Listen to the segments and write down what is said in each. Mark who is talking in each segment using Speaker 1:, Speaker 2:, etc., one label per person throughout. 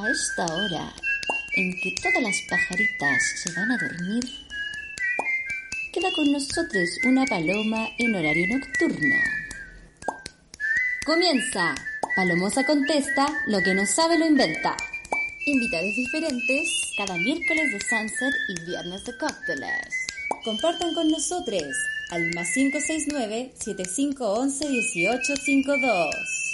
Speaker 1: A esta hora, en que todas las pajaritas se van a dormir, queda con nosotros una paloma en horario nocturno. Comienza. Palomosa contesta, lo que no sabe lo inventa. Invitados diferentes cada miércoles de Sunset y viernes de cócteles. Compartan con nosotros al más 569 7511 1852.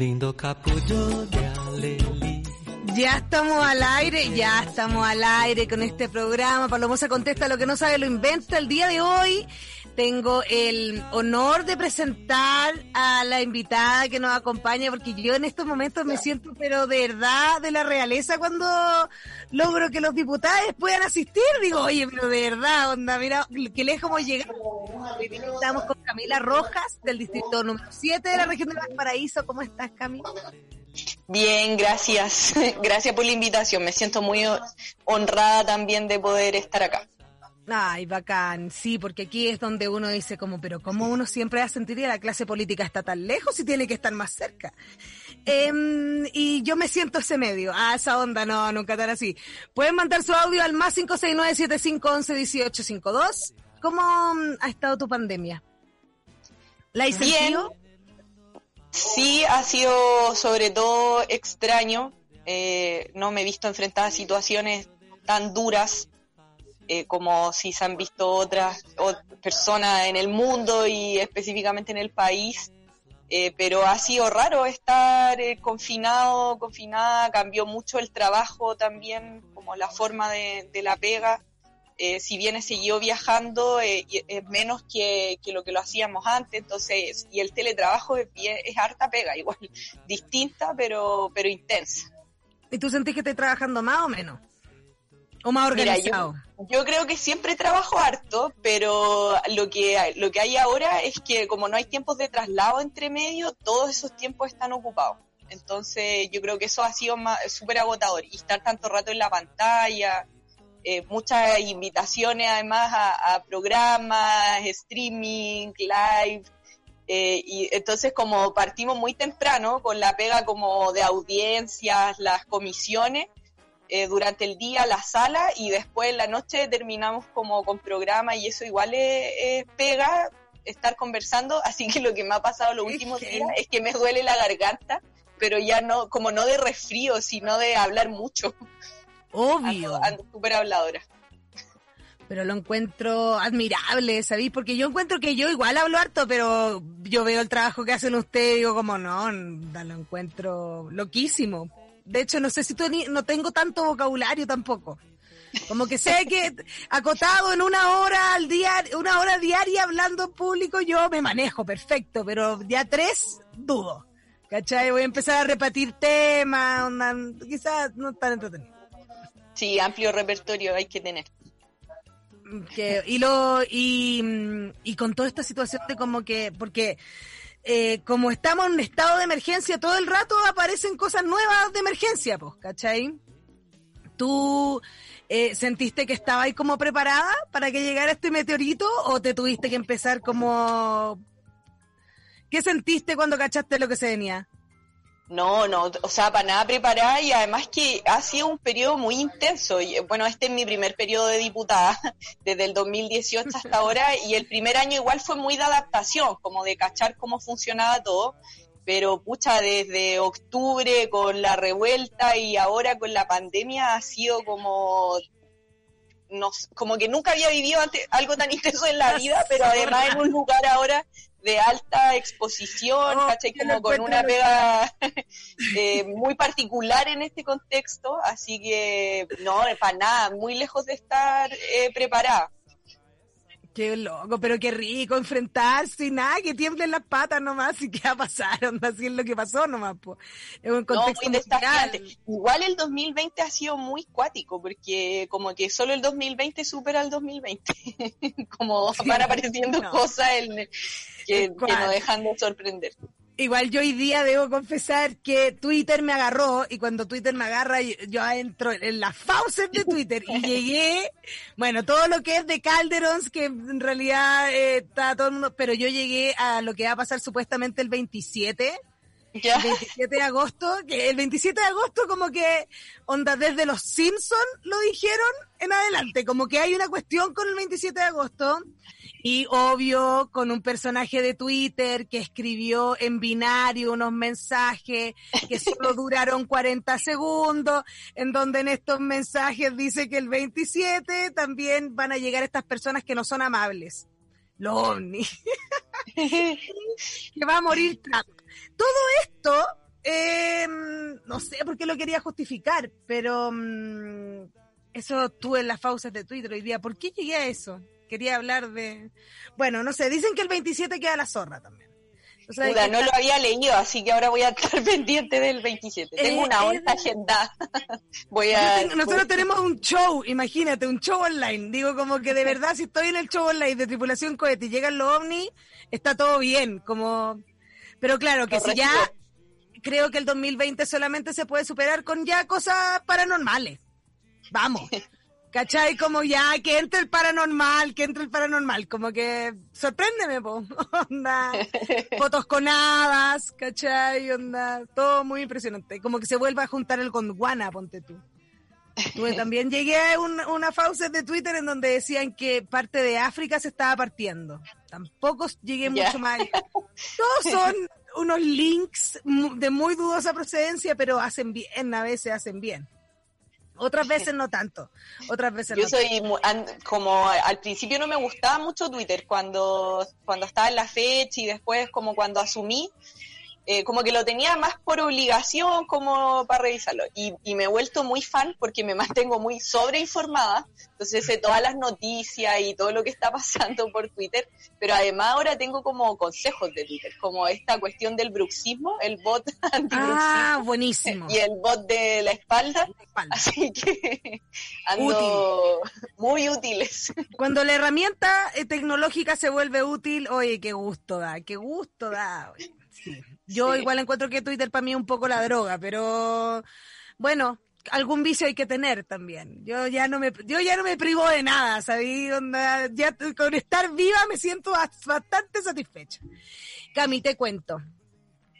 Speaker 2: Lindo capullo de alelí.
Speaker 3: Ya estamos al aire, ya estamos al aire con este programa. Palomosa contesta lo que no sabe, lo inventa. El día de hoy tengo el honor de presentar a la invitada que nos acompaña, porque yo en estos momentos me siento, pero de verdad, de la realeza cuando logro que los diputados puedan asistir. Digo, oye, pero de verdad, onda, mira, qué lejos hemos llegado. Estamos con Camila Rojas, del distrito número 7 de la región de Valparaíso. ¿Cómo estás, Camila?
Speaker 4: Bien, gracias. Gracias por la invitación. Me siento muy honrada también de poder estar acá.
Speaker 3: Ay, bacán, sí, porque aquí es donde uno dice como, pero ¿cómo uno siempre va a sentir que la clase política está tan lejos y tiene que estar más cerca? Em, y yo me siento ese medio, a esa onda, no, nunca tan así. Pueden mandar su audio al más 569-7511-1852. ¿Cómo mm, ha estado tu pandemia? ¿La hice
Speaker 4: Bien. Sí, ha sido sobre todo extraño. Eh, no me he visto enfrentada a situaciones tan duras eh, como si se han visto otras, personas en el mundo y específicamente en el país. Eh, pero ha sido raro estar eh, confinado, confinada, cambió mucho el trabajo también, como la forma de, la pega. Si bien seguido viajando, es menos que, lo que lo hacíamos antes, entonces, y el teletrabajo es, es harta pega, igual, distinta, pero, pero intensa.
Speaker 3: ¿Y tú sentís que estás trabajando más o menos? ¿O más
Speaker 4: Mira,
Speaker 3: organizado?
Speaker 4: yo, yo creo que siempre trabajo harto, pero lo que, lo que hay ahora es que como no hay tiempos de traslado entre medio, todos esos tiempos están ocupados. Entonces yo creo que eso ha sido súper agotador. Y estar tanto rato en la pantalla, eh, muchas invitaciones además a, a programas, streaming, live. eh, y entonces como partimos muy temprano con la pega como de audiencias, las comisiones, eh, durante el día la sala y después en la noche terminamos como con programa y eso igual es, es pega estar conversando, así que lo que me ha pasado los últimos días es que me duele la garganta, pero ya no, como no de resfrío, sino de hablar mucho.
Speaker 3: Obvio.
Speaker 4: Ando, ando súper habladora.
Speaker 3: Pero lo encuentro admirable, ¿sabéis? Porque yo encuentro que yo igual hablo harto, pero yo veo el trabajo que hacen ustedes y digo como, no, lo encuentro loquísimo. De hecho, no sé si teni- no tengo tanto vocabulario tampoco. Como que sé que acotado en una hora al día, una hora diaria hablando en público, yo me manejo perfecto, pero ya tres, dudo. ¿Cachai? Voy a empezar a repetir temas, quizás no tan entretenido.
Speaker 4: Sí, amplio repertorio hay que tener.
Speaker 3: que y lo y, y con toda esta situación de como que porque eh, como estamos en estado de emergencia todo el rato aparecen cosas nuevas de emergencia pues ¿cachai? tú eh, sentiste que estabas ahí como preparada para que llegara este meteorito o te tuviste que empezar como ¿qué sentiste cuando cachaste lo que se venía?
Speaker 4: No, no, o sea, para nada preparada y además que ha sido un periodo muy intenso. Y, Bueno, este es mi primer periodo de diputada, desde el 2018 hasta ahora, y el primer año igual fue muy de adaptación, como de cachar cómo funcionaba todo, pero pucha, desde octubre con la revuelta y ahora con la pandemia ha sido como... No, como que nunca había vivido antes algo tan intenso en la vida, pero además en un lugar ahora de alta exposición,
Speaker 3: Oh,
Speaker 4: ¿cachai? Como con una pega eh, muy particular en este contexto, así que no, para nada, muy lejos de estar eh, preparada.
Speaker 3: Qué loco, pero qué rico enfrentarse y nada, que tiemblen las patas nomás y qué va a pasar, onda, así es lo que pasó nomás, po. Es un contexto
Speaker 4: muy
Speaker 3: musical.
Speaker 4: desafiante. Igual el 2020 ha sido muy cuático, porque como que solo el 2020 supera al 2020. como
Speaker 3: Sí,
Speaker 4: van apareciendo
Speaker 3: no.
Speaker 4: cosas en- que, que nos dejan de sorprender.
Speaker 3: Igual yo hoy día debo confesar que Twitter me agarró y cuando Twitter me agarra yo, yo entro en las fauces de Twitter y llegué, bueno, todo lo que es de Calderons, que en realidad eh, está todo el mundo, pero yo llegué a lo que va a pasar supuestamente el 27,
Speaker 4: ¿Ya?
Speaker 3: el 27 de agosto, que el 27 de agosto como que, onda, desde los Simpsons lo dijeron en adelante, como que hay una cuestión con el 27 de agosto. Y obvio, con un personaje de Twitter que escribió en binario unos mensajes que solo duraron 40 segundos, en donde en estos mensajes dice que el 27 también van a llegar estas personas que no son amables. Los ovnis. que va a morir Trump. Todo esto, eh, no sé por qué lo quería justificar, pero mm, eso tuve en las fauces de Twitter hoy día. ¿Por qué llegué a eso? Quería hablar de... Bueno, no sé, dicen que el 27 queda la zorra también. O sea,
Speaker 4: no
Speaker 3: está-
Speaker 4: lo había leído, así que ahora voy a estar pendiente del 27. Tengo
Speaker 3: Eh,
Speaker 4: una
Speaker 3: eh,
Speaker 4: agenda. voy a...
Speaker 3: tengo- nosotros tenemos un show, imagínate, un show online. Digo, como que de verdad, si estoy en el show online de Tripulación Cohete y llegan los ovnis, está todo bien. como Pero claro, que si ya creo que el 2020 solamente se puede superar con ya cosas paranormales. Vamos. ¿Cachai? Como ya, que entre el paranormal, que entre el paranormal. Como que, sorpréndeme, po. Onda. Fotos con hadas, ¿cachai? Onda. Todo muy impresionante. Como que se vuelva a juntar el Gondwana, ponte tú. Tuve- también llegué a un- una fauces de Twitter en donde decían que parte de África se estaba partiendo. Tampoco llegué mucho más. Todos son unos links de muy dudosa procedencia, pero hacen bien, a veces hacen bien. Otras veces no tanto. Otras veces
Speaker 4: Yo
Speaker 3: no
Speaker 4: soy como al principio no me gustaba mucho Twitter cuando, cuando estaba en la fecha y después como cuando asumí, eh, como que lo tenía más por obligación como para revisarlo. Y, y me he vuelto muy fan porque me mantengo muy sobreinformada, entonces sé todas las noticias y todo lo que está pasando por Twitter, pero además ahora tengo como consejos de Twitter, como esta cuestión del bruxismo, el bot antibruxismo
Speaker 3: Ah, buenísimo.
Speaker 4: y el bot de la espalda.
Speaker 3: Espalda.
Speaker 4: Así que ando muy útiles.
Speaker 3: Cuando la herramienta eh, tecnológica se vuelve útil, oye, qué gusto da, qué gusto da. oye. Sí. Yo
Speaker 4: Sí.
Speaker 3: igual encuentro que Twitter para mí es un poco la droga, pero bueno, algún vicio hay que tener también. Yo ya no me, yo ya no me privo de nada, ¿sabí? Onda, ya con estar viva me siento bas- bastante satisfecha. Cami, te cuento.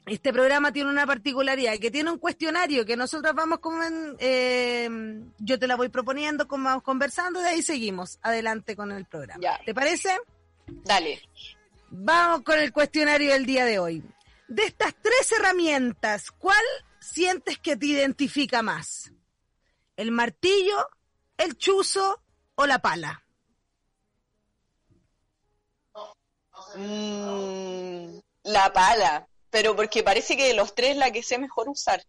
Speaker 3: Este programa tiene una particularidad, que tiene un cuestionario que nosotros vamos como en, eh, yo te la voy proponiendo, como vamos conversando, de ahí seguimos adelante con el programa.
Speaker 4: Ya.
Speaker 3: ¿Te parece?
Speaker 4: Dale.
Speaker 3: Vamos con el cuestionario del día de hoy. De estas tres herramientas, ¿cuál sientes que te identifica más? ¿El martillo, el chuzo o la pala?
Speaker 4: Mm, la pala, pero porque parece que de los tres la que sé mejor usar.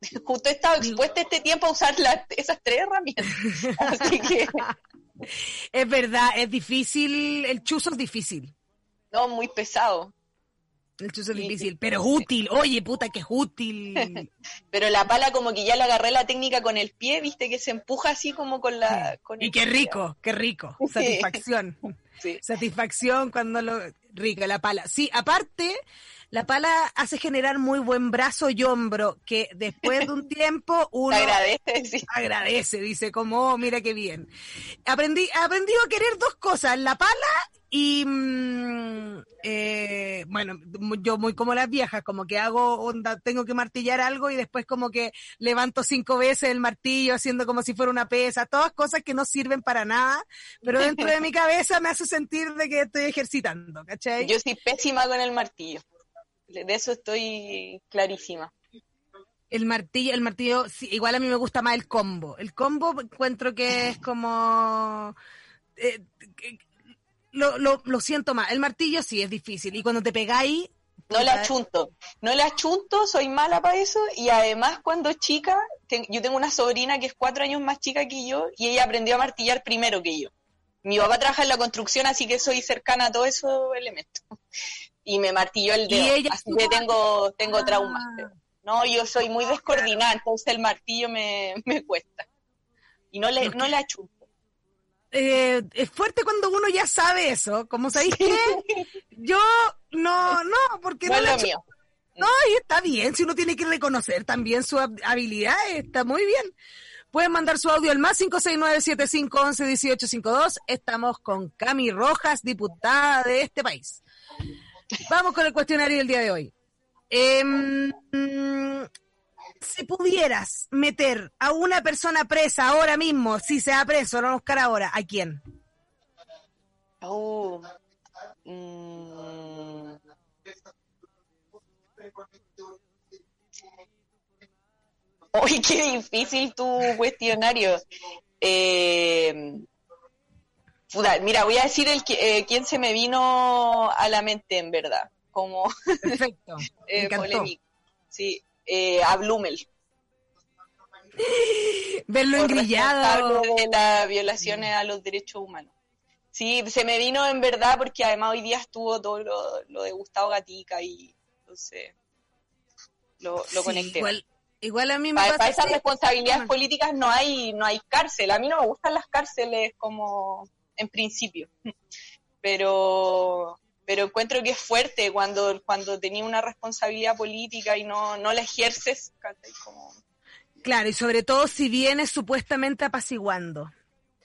Speaker 4: Justo he estado expuesta este tiempo a usar la- esas tres herramientas. Así que,
Speaker 3: Es verdad, es difícil, el chuzo es difícil.
Speaker 4: no, muy pesado.
Speaker 3: El chuzo es difícil, pero es útil. Oye, puta, que es útil.
Speaker 4: Pero la pala como que ya le agarré la técnica con el pie, viste que se empuja así como con la... con
Speaker 3: Y qué
Speaker 4: pie.
Speaker 3: rico, qué rico. Satisfacción.
Speaker 4: Sí.
Speaker 3: Satisfacción cuando lo... Rico, la pala. Sí, aparte, la pala hace generar muy buen brazo y hombro, que después de un tiempo uno
Speaker 4: agradece, sí.
Speaker 3: agradece, dice como, "Oh, mira qué bien. Aprendí, aprendí a querer dos cosas, la pala y, mm, eh, bueno, yo muy como las viejas, como que hago onda, tengo que martillar algo y después como que levanto cinco veces el martillo haciendo como si fuera una pesa, todas cosas que no sirven para nada, pero dentro de mi cabeza me hace sentir de que estoy ejercitando, ¿cachai?
Speaker 4: Yo soy pésima con el martillo. De eso estoy clarísima.
Speaker 3: El martillo, el martillo, sí, igual a mí me gusta más el combo. El combo encuentro que es como... eh, lo, lo, lo siento más. El martillo sí es difícil. Y cuando te pegáis...
Speaker 4: No la achunto, no la achunto, soy mala para eso y además cuando chica, yo tengo una sobrina que es cuatro años más chica que yo y ella aprendió a martillar primero que yo. Mi papá trabaja en la construcción, así que soy cercana a todos esos elementos. Y me martilló el dedo,
Speaker 3: ella
Speaker 4: así que tengo, tengo
Speaker 3: Ah.
Speaker 4: traumas. No, yo soy muy descoordinada, entonces el martillo me, me cuesta. Y no le, no le achunto.
Speaker 3: Eh, es fuerte cuando uno ya sabe eso. Como sabéis qué? Yo no, no, porque
Speaker 4: No
Speaker 3: no,
Speaker 4: mío.
Speaker 3: No, y está bien, si uno tiene que reconocer también sus hab- habilidades, está muy bien. Pueden mandar su audio al más 569-7511-1852. Estamos con Cami Rojas, diputada de este país. Vamos con el cuestionario del día de hoy. Em, si pudieras meter a una persona presa ahora mismo, si se da preso, no buscar ahora, ¿a quién?
Speaker 4: Oh. Mm. Uy, qué difícil tu cuestionario. Eh, mira, voy a decir el que, eh, quién se me vino a la mente, en verdad, como
Speaker 3: Perfecto.
Speaker 4: Eh, polémico. Sí, eh, a Blumel.
Speaker 3: Verlo engrillado.
Speaker 4: de las violaciones a los derechos humanos. Sí, se me vino en verdad porque además hoy día estuvo todo lo, lo de Gustavo Gatica y entonces lo, lo
Speaker 3: Sí,
Speaker 4: conecté.
Speaker 3: igual, igual a mí me
Speaker 4: para,
Speaker 3: pasa
Speaker 4: esas responsabilidades políticas no hay no hay cárcel. A mí no me gustan las cárceles como en principio, pero pero encuentro que es fuerte cuando cuando tenía una responsabilidad política y no no la ejerces, como
Speaker 3: Claro, y sobre todo si vienes supuestamente apaciguando.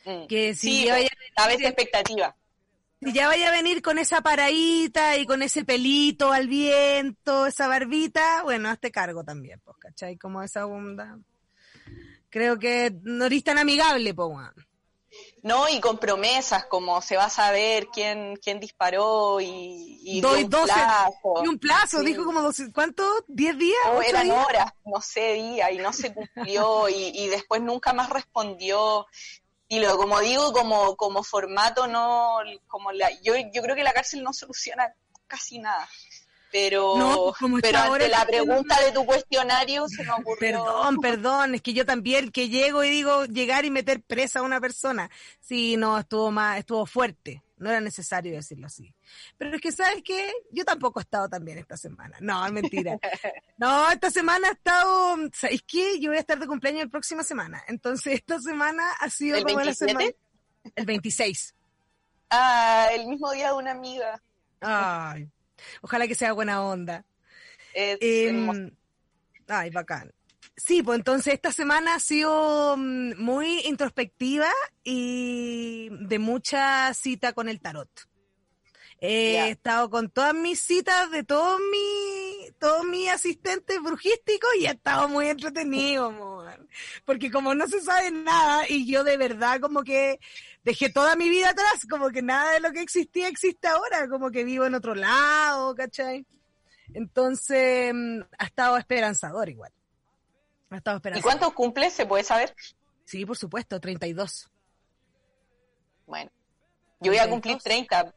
Speaker 4: mm.
Speaker 3: Que si
Speaker 4: sí,
Speaker 3: ya vaya,
Speaker 4: a veces expectativa.
Speaker 3: si ya vaya a venir con esa paradita y con ese pelito al viento, esa barbita, bueno, hazte cargo también, pues, ¿cachai? Como esa onda. Creo que no eres tan amigable, pues.
Speaker 4: No, y con promesas, como se va a saber quién, quién disparó y, y
Speaker 3: Doy
Speaker 4: un
Speaker 3: 12
Speaker 4: plazo.
Speaker 3: Y un plazo,
Speaker 4: Sí.
Speaker 3: dijo como 12, ¿cuánto? ¿10 días?
Speaker 4: No,
Speaker 3: ¿Ocho
Speaker 4: eran
Speaker 3: días?
Speaker 4: horas, no sé, día, y no se cumplió, y, y después nunca más respondió. Y lo, como digo, como, como formato, no, como la, yo, yo creo que la cárcel no soluciona casi nada. Pero,
Speaker 3: No, como está
Speaker 4: pero
Speaker 3: ahora
Speaker 4: ante la pregunta de tu cuestionario se me ocurrió.
Speaker 3: Perdón, perdón, es que yo también que llego y digo llegar y meter presa a una persona. Sí, no, estuvo más, estuvo fuerte. No era necesario decirlo así. Pero es que, ¿sabes qué? Yo tampoco he estado tan bien esta semana. No, es mentira. No, esta semana he estado, ¿sabes qué? Yo voy a estar de cumpleaños la próxima semana. Entonces, esta semana ha sido
Speaker 4: ¿El
Speaker 3: como la
Speaker 4: 27?
Speaker 3: semana. El 26.
Speaker 4: Ah, el mismo día de una amiga.
Speaker 3: Ay, ojalá que sea buena onda.
Speaker 4: Es
Speaker 3: Em, ay, bacán. Sí, pues entonces esta semana ha sido mm, muy introspectiva y de mucha cita con el tarot. He estado con todas mis citas de todos mis todos mis asistentes brujísticos y ha estado muy entretenido, amor. Porque como no se sabe nada y yo de verdad como que dejé toda mi vida atrás, como que nada de lo que existía existe ahora, como que vivo en otro lado, ¿cachai? Entonces, mm, ha estado esperanzador igual. Ha estado
Speaker 4: ¿Y
Speaker 3: esperanzador.
Speaker 4: cuántos cumples? ¿Se puede saber?
Speaker 3: Sí, por supuesto, 32.
Speaker 4: Bueno, yo voy a
Speaker 3: 32.
Speaker 4: cumplir 30,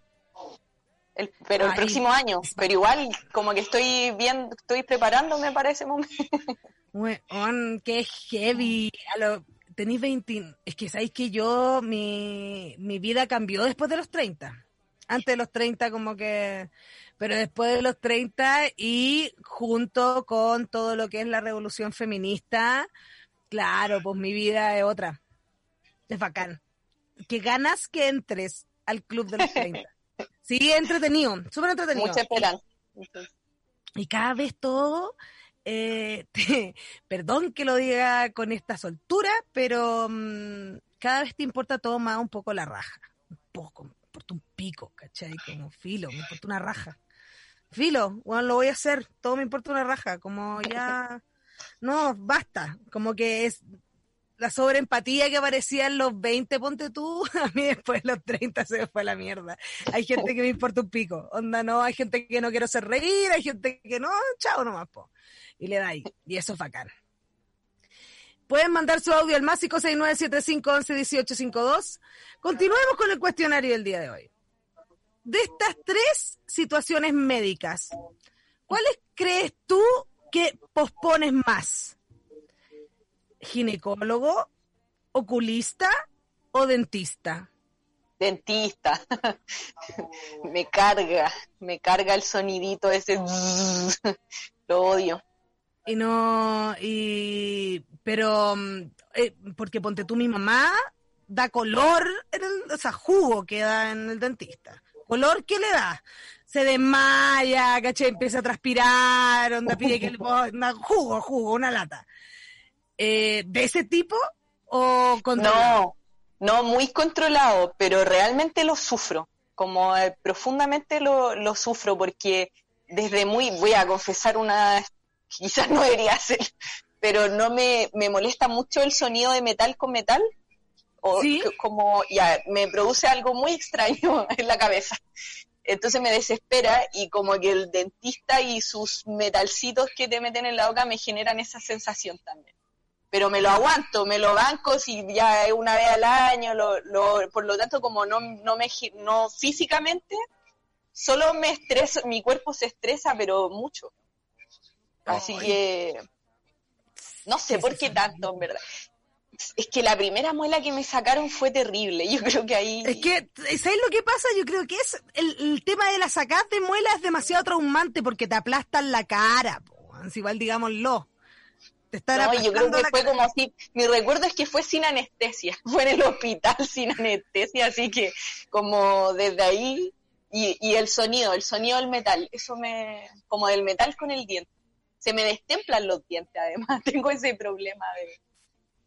Speaker 4: el- pero el próximo año. Pero igual, como que estoy bien, estoy preparándome para ese momento.
Speaker 3: Weón, qué heavy. A lo, tenéis 20. Es que sabéis que yo, mi, mi vida cambió después de los 30. Antes de los 30, como que. Pero después de los 30 y junto con todo lo que es la revolución feminista, claro, pues mi vida es otra. Es bacán. Que ganas que entres al club de los 30. Sí, entretenido, súper entretenido.
Speaker 4: Mucha esperanza.
Speaker 3: Y cada vez todo, eh, perdón que lo diga con esta soltura, pero mm, cada vez te importa todo más un poco la raja. Un poco, me importa un pico, ¿cachai? Como filo, me importa una raja. Filo, bueno, lo voy a hacer, todo me importa una raja, como ya, no, basta, como que es la sobreempatía que aparecía en los 20, ponte tú, a mí después de los 30 se me fue la mierda. Hay gente que me importa un pico, onda no, hay gente que no quiero hacer reír, hay gente que no, chao nomás, po. Y le dais, y eso es bacán. Pueden mandar su audio al más 569-7511-1852. Continuemos con el cuestionario del día de hoy. De estas tres situaciones médicas, ¿cuáles crees tú que pospones más? ¿Ginecólogo, oculista o dentista?
Speaker 4: Dentista. me carga, me carga el sonidito ese. Lo odio.
Speaker 3: Y no, y, pero, mm, eh, porque ponte tú, mi mamá da color, en el, o sea, jugo que da en el dentista. ¿Color qué le da? Se desmaya, ¿cachai? Empieza a transpirar, onda pide que le jugo, jugo, una lata. Eh, ¿De ese tipo o controlado?
Speaker 4: No, no, muy controlado, pero realmente lo sufro, como eh, profundamente lo, lo sufro, porque desde muy, voy a confesar una, quizás no debería ser, pero no me, me molesta mucho el sonido de metal con metal, o como ya me produce algo muy extraño en la cabeza. Entonces me desespera y como que el dentista y sus metalcitos que te meten en la boca me generan esa sensación también. Pero me lo aguanto, me lo banco si ya es una vez al año, lo, lo- por lo tanto como no, no me no físicamente, solo me estresa, mi cuerpo se estresa, pero mucho. Así
Speaker 3: Ay.
Speaker 4: que no sé por qué tanto, en verdad. Es que la primera muela que me sacaron fue terrible. Yo creo que ahí.
Speaker 3: Es que, ¿sabes lo que pasa? Yo creo que es el, el tema de la sacada de muela es demasiado traumante porque te aplastan la cara, po, igual digámoslo. Te
Speaker 4: No, yo creo que fue
Speaker 3: cara.
Speaker 4: como así. Mi recuerdo es que fue sin anestesia. Fue en el hospital sin anestesia, así que como desde ahí. Y, y el sonido, el sonido del metal, eso me. como del metal con el diente. Se me destemplan los dientes, además. Tengo ese problema de.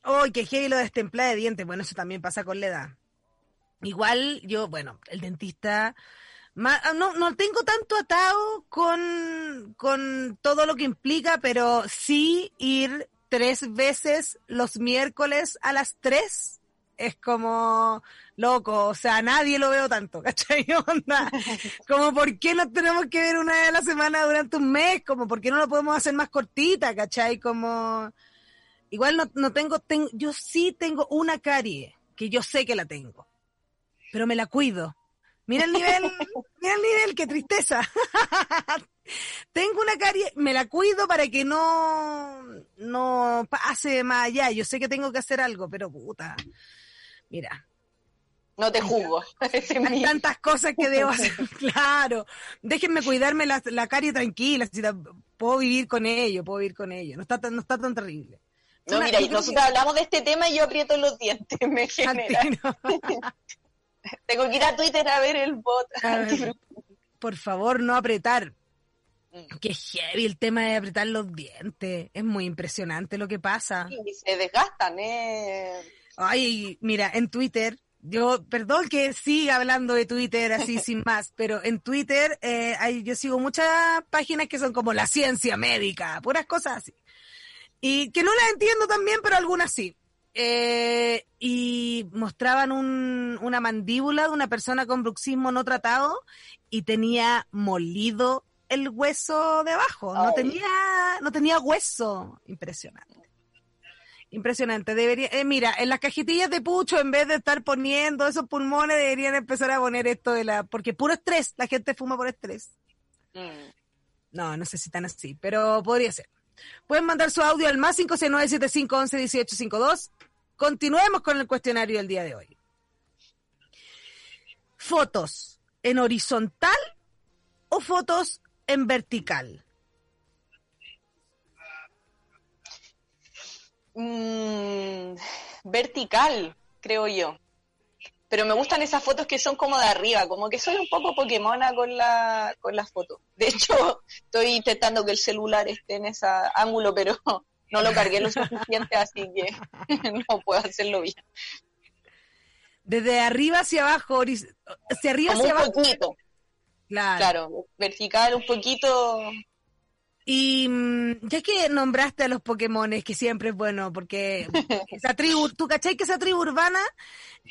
Speaker 3: ¡Ay, qué heavy lo de destemplada de dientes! Bueno, eso también pasa con la edad. Igual yo, bueno, el dentista, no, no tengo tanto atado con, con todo lo que implica, pero sí ir tres veces los miércoles a las tres es como loco, o sea, nadie lo veo tanto, ¿cachai? Onda, como por qué nos tenemos que ver una vez a la semana durante un mes, como por qué no lo podemos hacer más cortita, ¿cachai? Como... Igual no, no tengo, ten- yo sí tengo una carie, que yo sé que la tengo, pero me la cuido. Mira el nivel, mira el nivel, qué tristeza. tengo una carie, me la cuido para que no, no pase más allá. Yo sé que tengo que hacer algo, pero puta. Mira,
Speaker 4: No te juzgo.
Speaker 3: Hay tantas cosas que debo hacer. Claro, déjenme cuidarme la, la carie tranquila, si la- puedo vivir con ello, puedo vivir con ello. No está tan, no está tan terrible.
Speaker 4: No,
Speaker 3: Una-
Speaker 4: mira, y nosotros
Speaker 3: que-
Speaker 4: hablamos de este tema y yo aprieto los dientes. Me genera. Tengo que ir a Twitter a ver el bot.
Speaker 3: Ver, por favor, no apretar.
Speaker 4: Mm.
Speaker 3: Qué heavy el tema de apretar los dientes. Es muy impresionante lo que pasa.
Speaker 4: Y se desgastan, ¿eh?
Speaker 3: Ay, mira, en Twitter, yo, perdón que siga hablando de Twitter así sin más, pero en Twitter eh, hay, yo sigo muchas páginas que son como la ciencia médica, puras cosas así. Y que no las entiendo también, pero algunas sí. Eh, y mostraban un- una mandíbula de una persona con bruxismo no tratado y tenía molido el hueso de abajo. No
Speaker 4: Ay.
Speaker 3: tenía, no tenía hueso. Impresionante. Impresionante. Debería, eh, mira, en las cajetillas de pucho, en vez de estar poniendo esos pulmones, deberían empezar a poner esto de la, porque puro estrés, la gente fuma por estrés.
Speaker 4: Mm.
Speaker 3: No, no sé si tan así, pero podría ser. Pueden mandar su audio al más 569-7511-1852. Continuemos con el cuestionario del día de hoy. ¿Fotos en horizontal o fotos en vertical?
Speaker 4: Mm, vertical, creo yo. Pero me gustan esas fotos que son como de arriba, como que soy un poco Pokémona con la, con las fotos. De hecho, estoy intentando que el celular esté en ese ángulo, pero no lo cargué lo suficiente, así que no puedo hacerlo bien.
Speaker 3: Desde arriba hacia abajo, hacia arriba
Speaker 4: Como
Speaker 3: hacia
Speaker 4: un
Speaker 3: abajo.
Speaker 4: poquito,
Speaker 3: Claro.
Speaker 4: claro, vertical un poquito.
Speaker 3: Y mm, ya que nombraste a los Pokémones, que siempre es bueno, porque esa tribu, ¿tú cachai que esa tribu urbana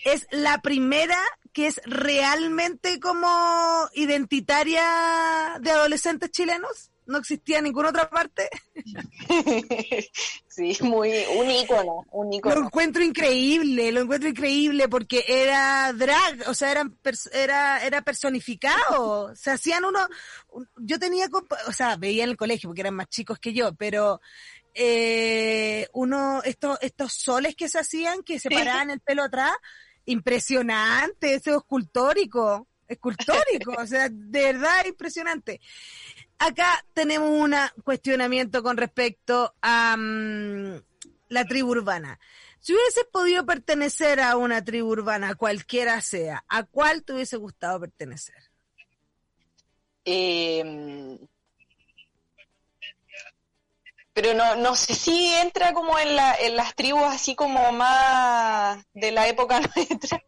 Speaker 3: es la primera que es realmente como identitaria de adolescentes chilenos? ¿No existía en ninguna otra parte?
Speaker 4: sí, muy, un ícono, un
Speaker 3: Lo encuentro increíble, lo encuentro increíble porque era drag, o sea, eran era, era personificado. Se hacían uno, un- yo tenía, o sea, veía en el colegio porque eran más chicos que yo, pero eh, uno, estos, estos soles que se hacían, que se paraban el pelo atrás, impresionante, ese escultórico, escultórico, o sea, de verdad impresionante. Acá tenemos un cuestionamiento con respecto a mm, la tribu urbana. Si hubieses podido pertenecer a una tribu urbana, cualquiera sea, ¿a cuál te hubiese gustado pertenecer?
Speaker 4: Eh, pero no, no sé si entra como en, la, en las tribus así como más de la época nuestra,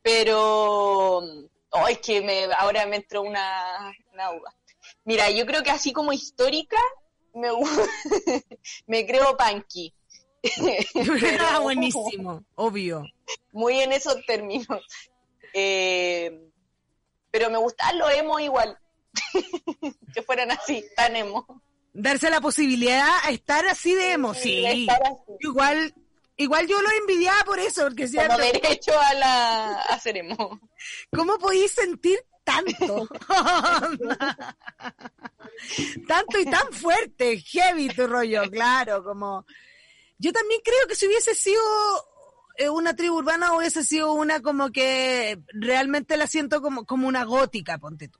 Speaker 4: pero oh, es que me, ahora me entró una, una. Mira, yo creo que así como histórica, me, me creo punky.
Speaker 3: ah, buenísimo, obvio.
Speaker 4: Muy en esos términos. Eh, pero me gusta lo emo igual. que fueran así, tan emo
Speaker 3: darse la posibilidad a estar así de emo, sí. Igual, igual yo lo envidiaba por eso, porque si
Speaker 4: Como derecho a la a ser emo.
Speaker 3: ¿Cómo podéis sentir tanto? tanto y tan fuerte, heavy tu rollo, claro, como yo también creo que si hubiese sido eh, una tribu urbana hubiese sido una como que realmente la siento como, como una gótica, ponte tú.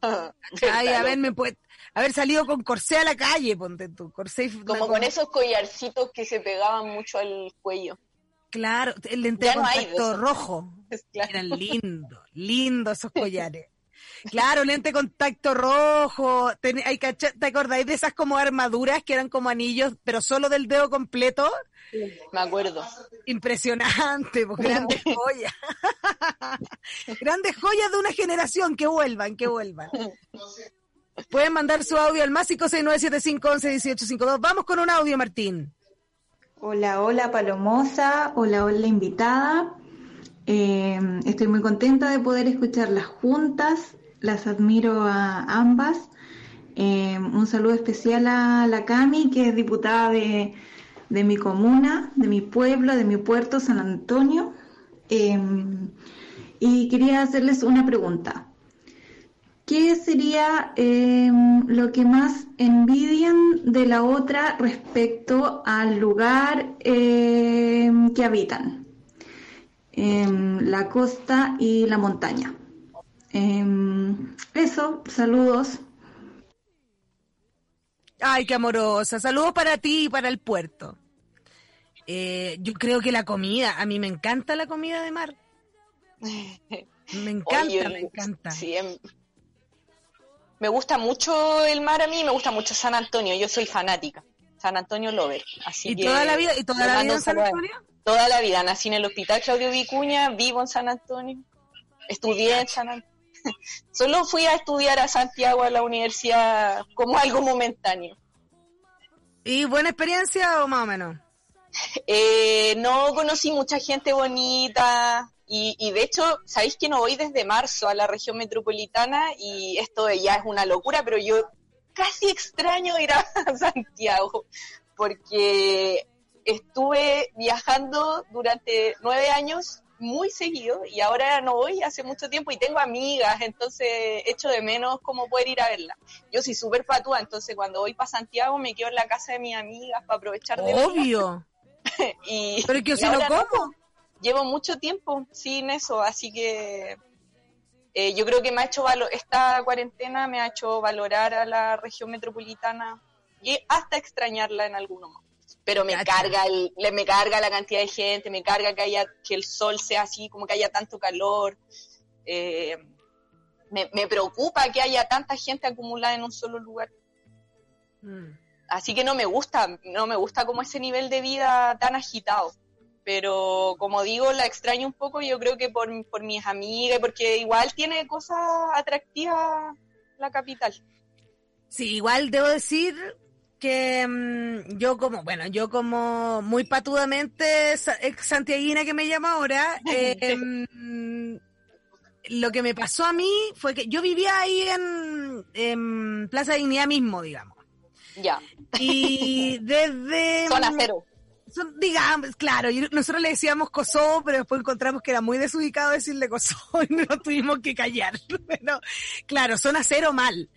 Speaker 3: Ay, a ver, me puede, haber salido con corsé a la calle, ponte tú. Corsé,
Speaker 4: como con esos collarcitos que se pegaban mucho al cuello.
Speaker 3: Claro, el lente de contacto rojo. Eran lindos, lindos esos collares. Claro, lente contacto rojo. ¿Te acordáis de esas como armaduras que eran como anillos, pero solo del dedo completo?
Speaker 4: me acuerdo.
Speaker 3: Impresionante, pues grandes joyas. grandes joyas de una generación, que vuelvan, que vuelvan. Pueden mandar su audio al más 56975111852. Vamos con un audio, Martín.
Speaker 5: Hola, hola Palomosa, hola, hola invitada. Eh, estoy muy contenta de poder escucharlas juntas, las admiro a ambas. Eh, un saludo especial a la Cami, que es diputada de, mi comuna, de mi pueblo, de mi puerto, San Antonio. Eh, y quería hacerles una pregunta. ¿Qué sería em, lo que más envidian de la otra respecto al lugar em, que habitan? Em, la costa y la montaña. eso, saludos.
Speaker 3: Ay, qué amorosa. Saludos para ti y para el puerto. Eh, yo creo que la comida, a mí me encanta la comida de mar. Me encanta, me encanta
Speaker 4: me gusta mucho el mar a mí, me gusta mucho San Antonio, yo soy fanática, San Antonio Lover. Así
Speaker 3: ¿Y toda la vida, y toda la vida en San Antonio?
Speaker 4: Toda la vida, nací en el Hospital Claudio Vicuña, vivo en San Antonio, estudié en San Antonio. Solo fui a estudiar a Santiago a la universidad como algo momentáneo.
Speaker 3: ¿Y buena experiencia o más o menos?
Speaker 4: Eh, no conocí mucha gente bonita, y, de hecho, sabéis que no voy desde marzo a la región metropolitana y esto ya es una locura, pero yo casi extraño ir a Santiago porque estuve viajando durante nueve años muy seguido y ahora no voy hace mucho tiempo y tengo amigas, entonces echo de menos cómo poder ir a verla. Yo soy súper patúa, entonces cuando voy para Santiago me quedo en la casa de mis amigas para aprovechar de
Speaker 3: Obvio. y, Pero que si no, ¿cómo?
Speaker 4: Llevo mucho tiempo sin eso, así que eh, yo creo que me ha hecho esta cuarentena me ha hecho valorar a la región metropolitana y hasta extrañarla en algunos momentos. Pero me carga el, me carga la cantidad de gente, me carga que haya que el sol sea así, como que haya tanto calor. Eh, me, preocupa que haya tanta gente acumulada en un solo lugar. Mm. Así que no me gusta, no me gusta como ese nivel de vida tan agitado pero como digo, la extraño un poco, yo creo que por, por mis amigas, porque igual tiene cosas atractivas la capital.
Speaker 3: Sí, igual debo decir que mm, yo como, bueno, yo como muy patudamente ex santiaguina que me llama ahora, eh, mm, lo que me pasó a mí fue que yo vivía ahí en, en Plaza Dignidad mismo, digamos.
Speaker 4: Ya.
Speaker 3: Y desde...
Speaker 4: Zona cero
Speaker 3: digamos, claro, nosotros le decíamos Kosovo, pero después encontramos que era muy desubicado decirle Kosovo y nos tuvimos que callar. Pero, claro, zona cero mal.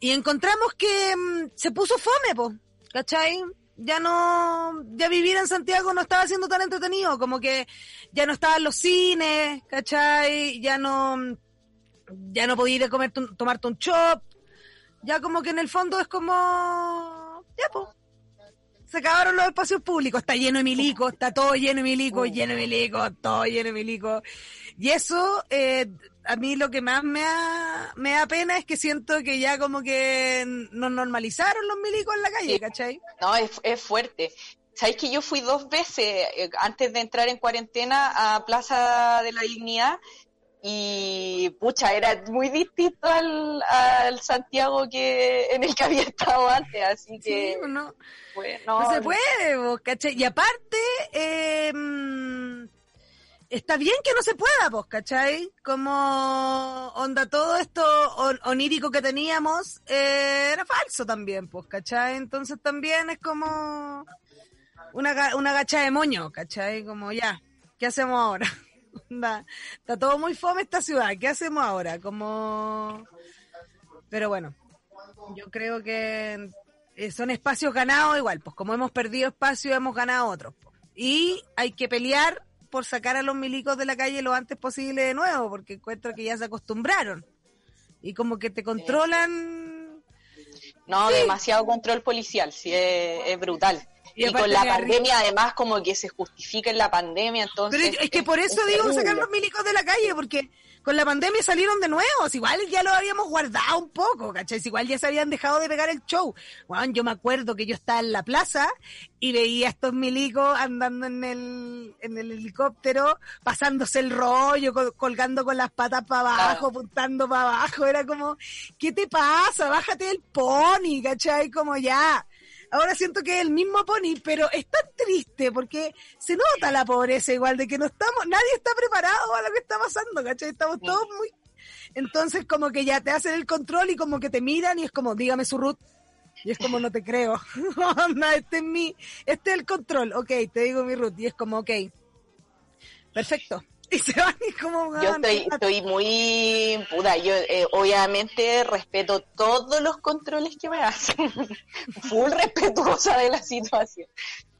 Speaker 3: Y encontramos que mm, se puso fome, po, ¿cachai? ya no, ya vivir en Santiago no estaba siendo tan entretenido, como que ya no estaban los cines, ¿cachai? Ya no, ya no podía ir a comer, tomarte un chop, ya como que en el fondo es como, ya pues, se acabaron los espacios públicos, está lleno de milicos, está todo lleno de milicos, lleno de milicos, todo lleno de milicos. Y eso, eh, a mí lo que más me da, me da pena es que siento que ya como que nos normalizaron los milicos en la calle, ¿cachai?
Speaker 4: No, es, es fuerte. ¿Sabéis que yo fui dos veces eh, antes de entrar en cuarentena a Plaza de la Dignidad y pucha, era muy distinto al, al, Santiago que en el que había estado antes, así que
Speaker 3: sí, no, no, se puede, ¿cachai? Y aparte, eh, está bien que no se pueda, pues, ¿cachai? Como onda todo esto onírico que teníamos eh, era falso también, pues, ¿cachai? Entonces también es como una, una gacha de moño, ¿cachai? Como ya, ¿qué hacemos ahora? Está todo muy fome esta ciudad, ¿qué hacemos ahora? Como... Pero bueno, yo creo que eh, son espacios ganados igual, pues como hemos perdido espacio, hemos ganado otros. Pues. Y hay que pelear por sacar a los milicos de la calle lo antes posible de nuevo, porque encuentro que ya se acostumbraron. Y como que te controlan.
Speaker 4: No, demasiado control policial, sí, es, brutal. Y, con la pandemia, además, como que se justifica en la pandemia, entonces.
Speaker 3: Pero es que por eso digo sacar los milicos de la calle, porque con la pandemia salieron de nuevo, igual ya lo habíamos guardado un poco, ¿cachai? igual ya se habían dejado de pegar el show. Bueno, yo me acuerdo que yo estaba en la plaza y veía a estos milicos andando en el, en el helicóptero, pasándose el rollo, colgando con las patas para abajo, apuntando para abajo, era como, ¿qué te pasa? Bájate del pony, ¿cachai? Como ya ahora siento que es el mismo Pony, pero es tan triste porque se nota la pobreza igual de que no estamos, nadie está preparado a lo que está pasando, ¿cachai? Estamos todos muy... Entonces como que ya te hacen el control y como que te miran y es como, dígame su root. Y es como, no te creo. este es mi, este es el control. Ok, te digo mi root. Y es como, ok. Perfecto. Y se van y como
Speaker 4: yo estoy, estoy muy puta yo eh, obviamente respeto todos los controles que me hacen full respetuosa de la situación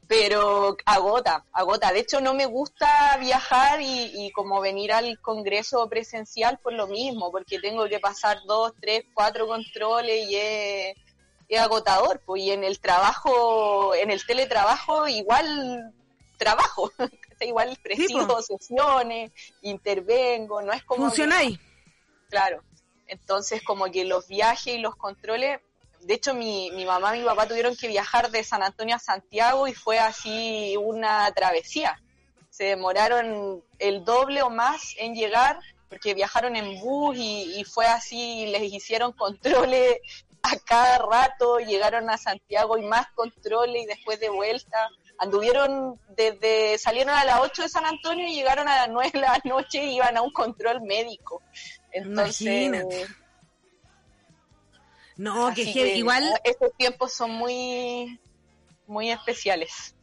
Speaker 4: pero agota, agota. De hecho, no me gusta viajar y, y, como venir al congreso presencial por lo mismo, porque tengo que pasar dos, tres, cuatro controles y es, es agotador. Pues, y en el trabajo, en el teletrabajo, igual trabajo. igual presido sesiones, intervengo, no es como...
Speaker 3: Funcionáis.
Speaker 4: Claro. Entonces, como que los viajes y los controles, de hecho, mi, mi mamá y mi papá tuvieron que viajar de San Antonio a Santiago y fue así una travesía. Se demoraron el doble o más en llegar porque viajaron en bus y, y fue así, les hicieron controles a cada rato, llegaron a Santiago y más controles y después de vuelta anduvieron desde, salieron a las 8 de San Antonio y llegaron a las 9 de la noche y iban a un control médico. Entonces,
Speaker 3: No, que, igual...
Speaker 4: Estos tiempos son muy, muy especiales.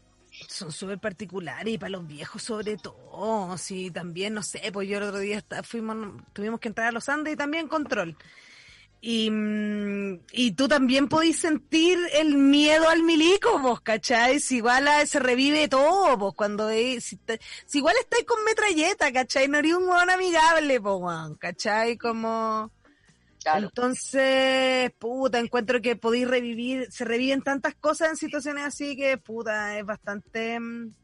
Speaker 3: Son súper particulares y para los viejos sobre todo. Sí, también, no sé, pues yo el otro día fuimos, tuvimos que entrar a los Andes y también control. Y, y tú también podís sentir el miedo al milico, vos, ¿cachai? Si igual se revive todo, vos, cuando si, si, igual estáis con metralleta, ¿cachai? No eres un hueón amigable, vos, ¿cachai? Como... Entonces, puta, encuentro que podéis revivir, se reviven tantas cosas en situaciones así que, puta, es bastante... Mm,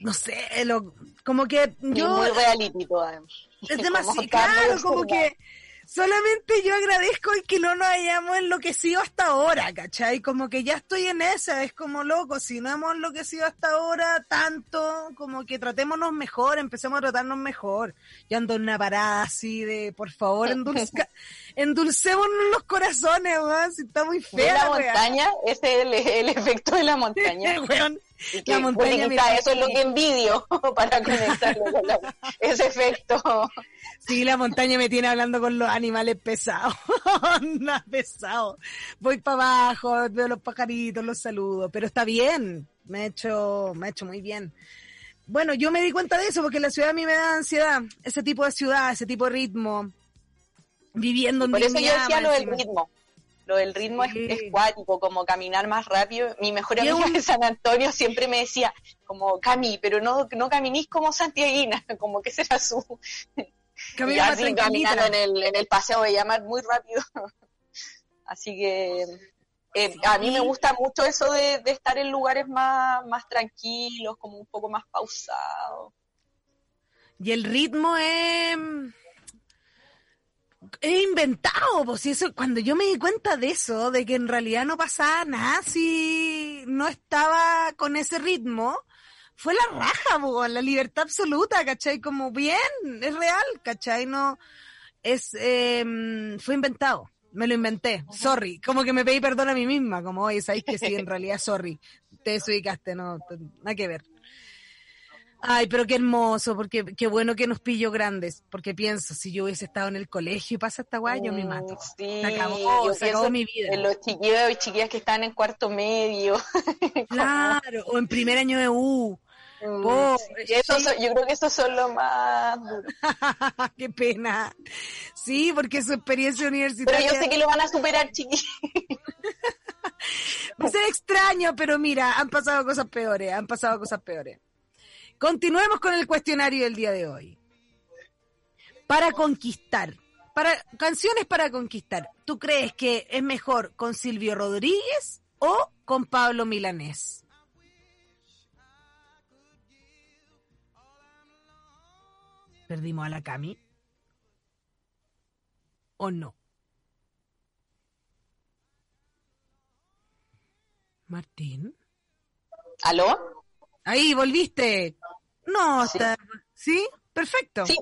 Speaker 3: no sé, lo, como que yo...
Speaker 4: muy reality
Speaker 3: Es demasiado, claro, como que solamente yo agradezco el que no nos hayamos enloquecido hasta ahora, ¿cachai? Como que ya estoy en esa, es como loco, si no hemos enloquecido hasta ahora tanto, como que tratémonos mejor, empecemos a tratarnos mejor. Yo ando en una parada así de, por favor, endulca, endulcémonos los corazones, weón, si está muy fea.
Speaker 4: La montaña, ese es el, efecto de la montaña. la montaña eso es lo que envidio para conectarlo con ese efecto.
Speaker 3: Sí, la montaña me tiene hablando con los animales pesados. Nada pesado. Voy para abajo, veo los pajaritos, los saludo, pero está bien. Me ha hecho, me ha hecho muy bien. Bueno, yo me di cuenta de eso porque la ciudad a mí me da ansiedad. Ese tipo de ciudad, ese tipo de ritmo. Viviendo en
Speaker 4: Por eso yo decía lo del ritmo. Lo del ritmo es,
Speaker 3: Sí.
Speaker 4: es cuático, como caminar más rápido. Mi mejor amiga
Speaker 3: un-
Speaker 4: de San Antonio siempre me decía, como, Cami, pero no, no caminís como Santiaguina, como que ese era su...
Speaker 3: Camina
Speaker 4: así caminando en el, en el paseo de llamar muy rápido. así que eh, a mí me gusta mucho eso de, de estar en lugares más, más tranquilos, como un poco más pausados.
Speaker 3: Y el ritmo es. Es inventado, pues, y eso, cuando yo me di cuenta de eso, de que en realidad no pasaba nada si no estaba con ese ritmo, fue la raja, po, la libertad absoluta, ¿cachai? Como bien, es real, ¿cachai? No, es, eh, fue inventado, me lo inventé, sorry, como que me pedí perdón a mí misma, como, oye, sabéis que sí, en realidad, sorry, te desubicaste, no, nada que ver. Ay, pero qué hermoso, porque qué bueno que nos pilló grandes, porque pienso, si yo hubiese estado en el colegio y pasa esta guay, yo me mato.
Speaker 4: Sí,
Speaker 3: Se acabó,
Speaker 4: yo
Speaker 3: se acabó mi vida.
Speaker 4: En los chiquillos y chiquillas que están en cuarto medio.
Speaker 3: Claro, o en primer año de U. Oh,
Speaker 4: y
Speaker 3: sí.
Speaker 4: son- yo creo que esos son los más duros.
Speaker 3: qué pena. Sí, porque su experiencia
Speaker 4: Pero
Speaker 3: universitaria
Speaker 4: yo sé que lo van a superar, chiquillos.
Speaker 3: va a ser extraño, pero mira, han pasado cosas peores, han pasado cosas peores. Continuemos con el cuestionario del día de hoy. Para conquistar, para canciones para conquistar, ¿tú crees que es mejor con Silvio Rodríguez o con Pablo Milanés? ¿Perdimos a la Cami? ¿O no? Martín.
Speaker 4: ¿Aló?
Speaker 3: Ahí, volviste. No,
Speaker 4: Sí.
Speaker 3: está. ¿Sí? Perfecto.
Speaker 4: Sí.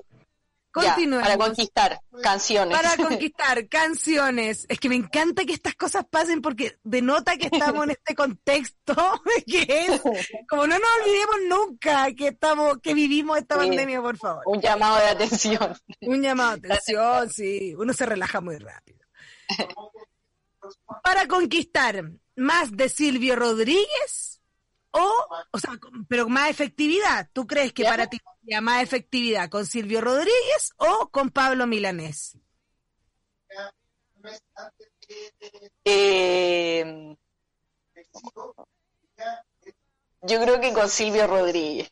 Speaker 4: Ya,
Speaker 3: Continuemos.
Speaker 4: para conquistar canciones.
Speaker 3: Para conquistar canciones. Es que me encanta que estas cosas pasen porque denota que estamos en este contexto que es como no nos olvidemos nunca que estamos, que vivimos esta
Speaker 4: Sí.
Speaker 3: pandemia, por favor.
Speaker 4: Un llamado de atención.
Speaker 3: Un llamado de atención, sí. Uno se relaja muy rápido. Para conquistar, ¿más de Silvio Rodríguez? O, o sea, pero más efectividad. ¿Tú crees que para ti sería más efectividad con Silvio Rodríguez o con Pablo Milanés?
Speaker 4: Eh, yo creo que con Silvio Rodríguez.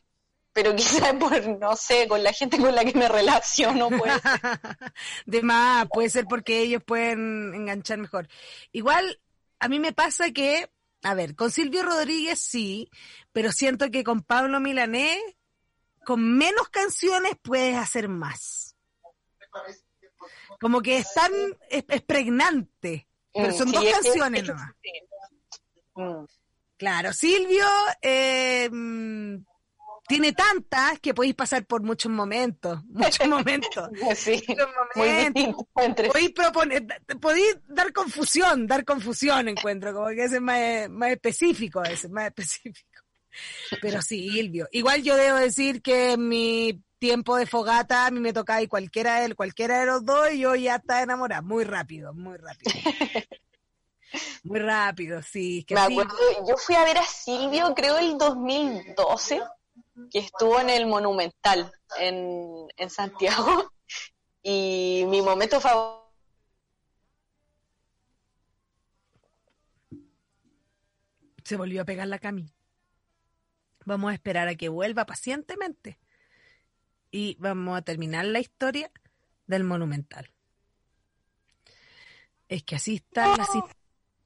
Speaker 4: Pero quizás por, no sé, con la gente con la que me relaciono, pues.
Speaker 3: De más, puede ser porque ellos pueden enganchar mejor. Igual, a mí me pasa que, a ver, con Silvio Rodríguez sí, pero siento que con Pablo Milanés, con menos canciones puedes hacer más. Como que es tan, es, es pregnante, pero
Speaker 4: Mm,
Speaker 3: son
Speaker 4: sí,
Speaker 3: dos canciones nomás.
Speaker 4: Mm.
Speaker 3: Claro, Silvio eh, mm, tiene tantas que podéis pasar por muchos momentos, muchos momentos.
Speaker 4: Sí,
Speaker 3: muchos momentos.
Speaker 4: entre
Speaker 3: Podéis proponer, podéis dar confusión, dar confusión, encuentro, como que ese es más, más específico, ese es más específico. Pero sí, Silvio. Igual yo debo decir que en mi tiempo de fogata a mí me tocaba y cualquiera de, cualquiera de los dos y yo ya estaba enamorada, muy rápido, muy rápido. Muy rápido, sí. Que
Speaker 4: Me
Speaker 3: sí.
Speaker 4: acuerdo, yo fui a ver a Silvio, creo el 2012, que estuvo en el Monumental en, en Santiago, y mi momento favorito
Speaker 3: Se volvió a pegar la Cami. Vamos a esperar a que vuelva pacientemente. Y vamos a terminar la historia del monumental. Es que así está la cita.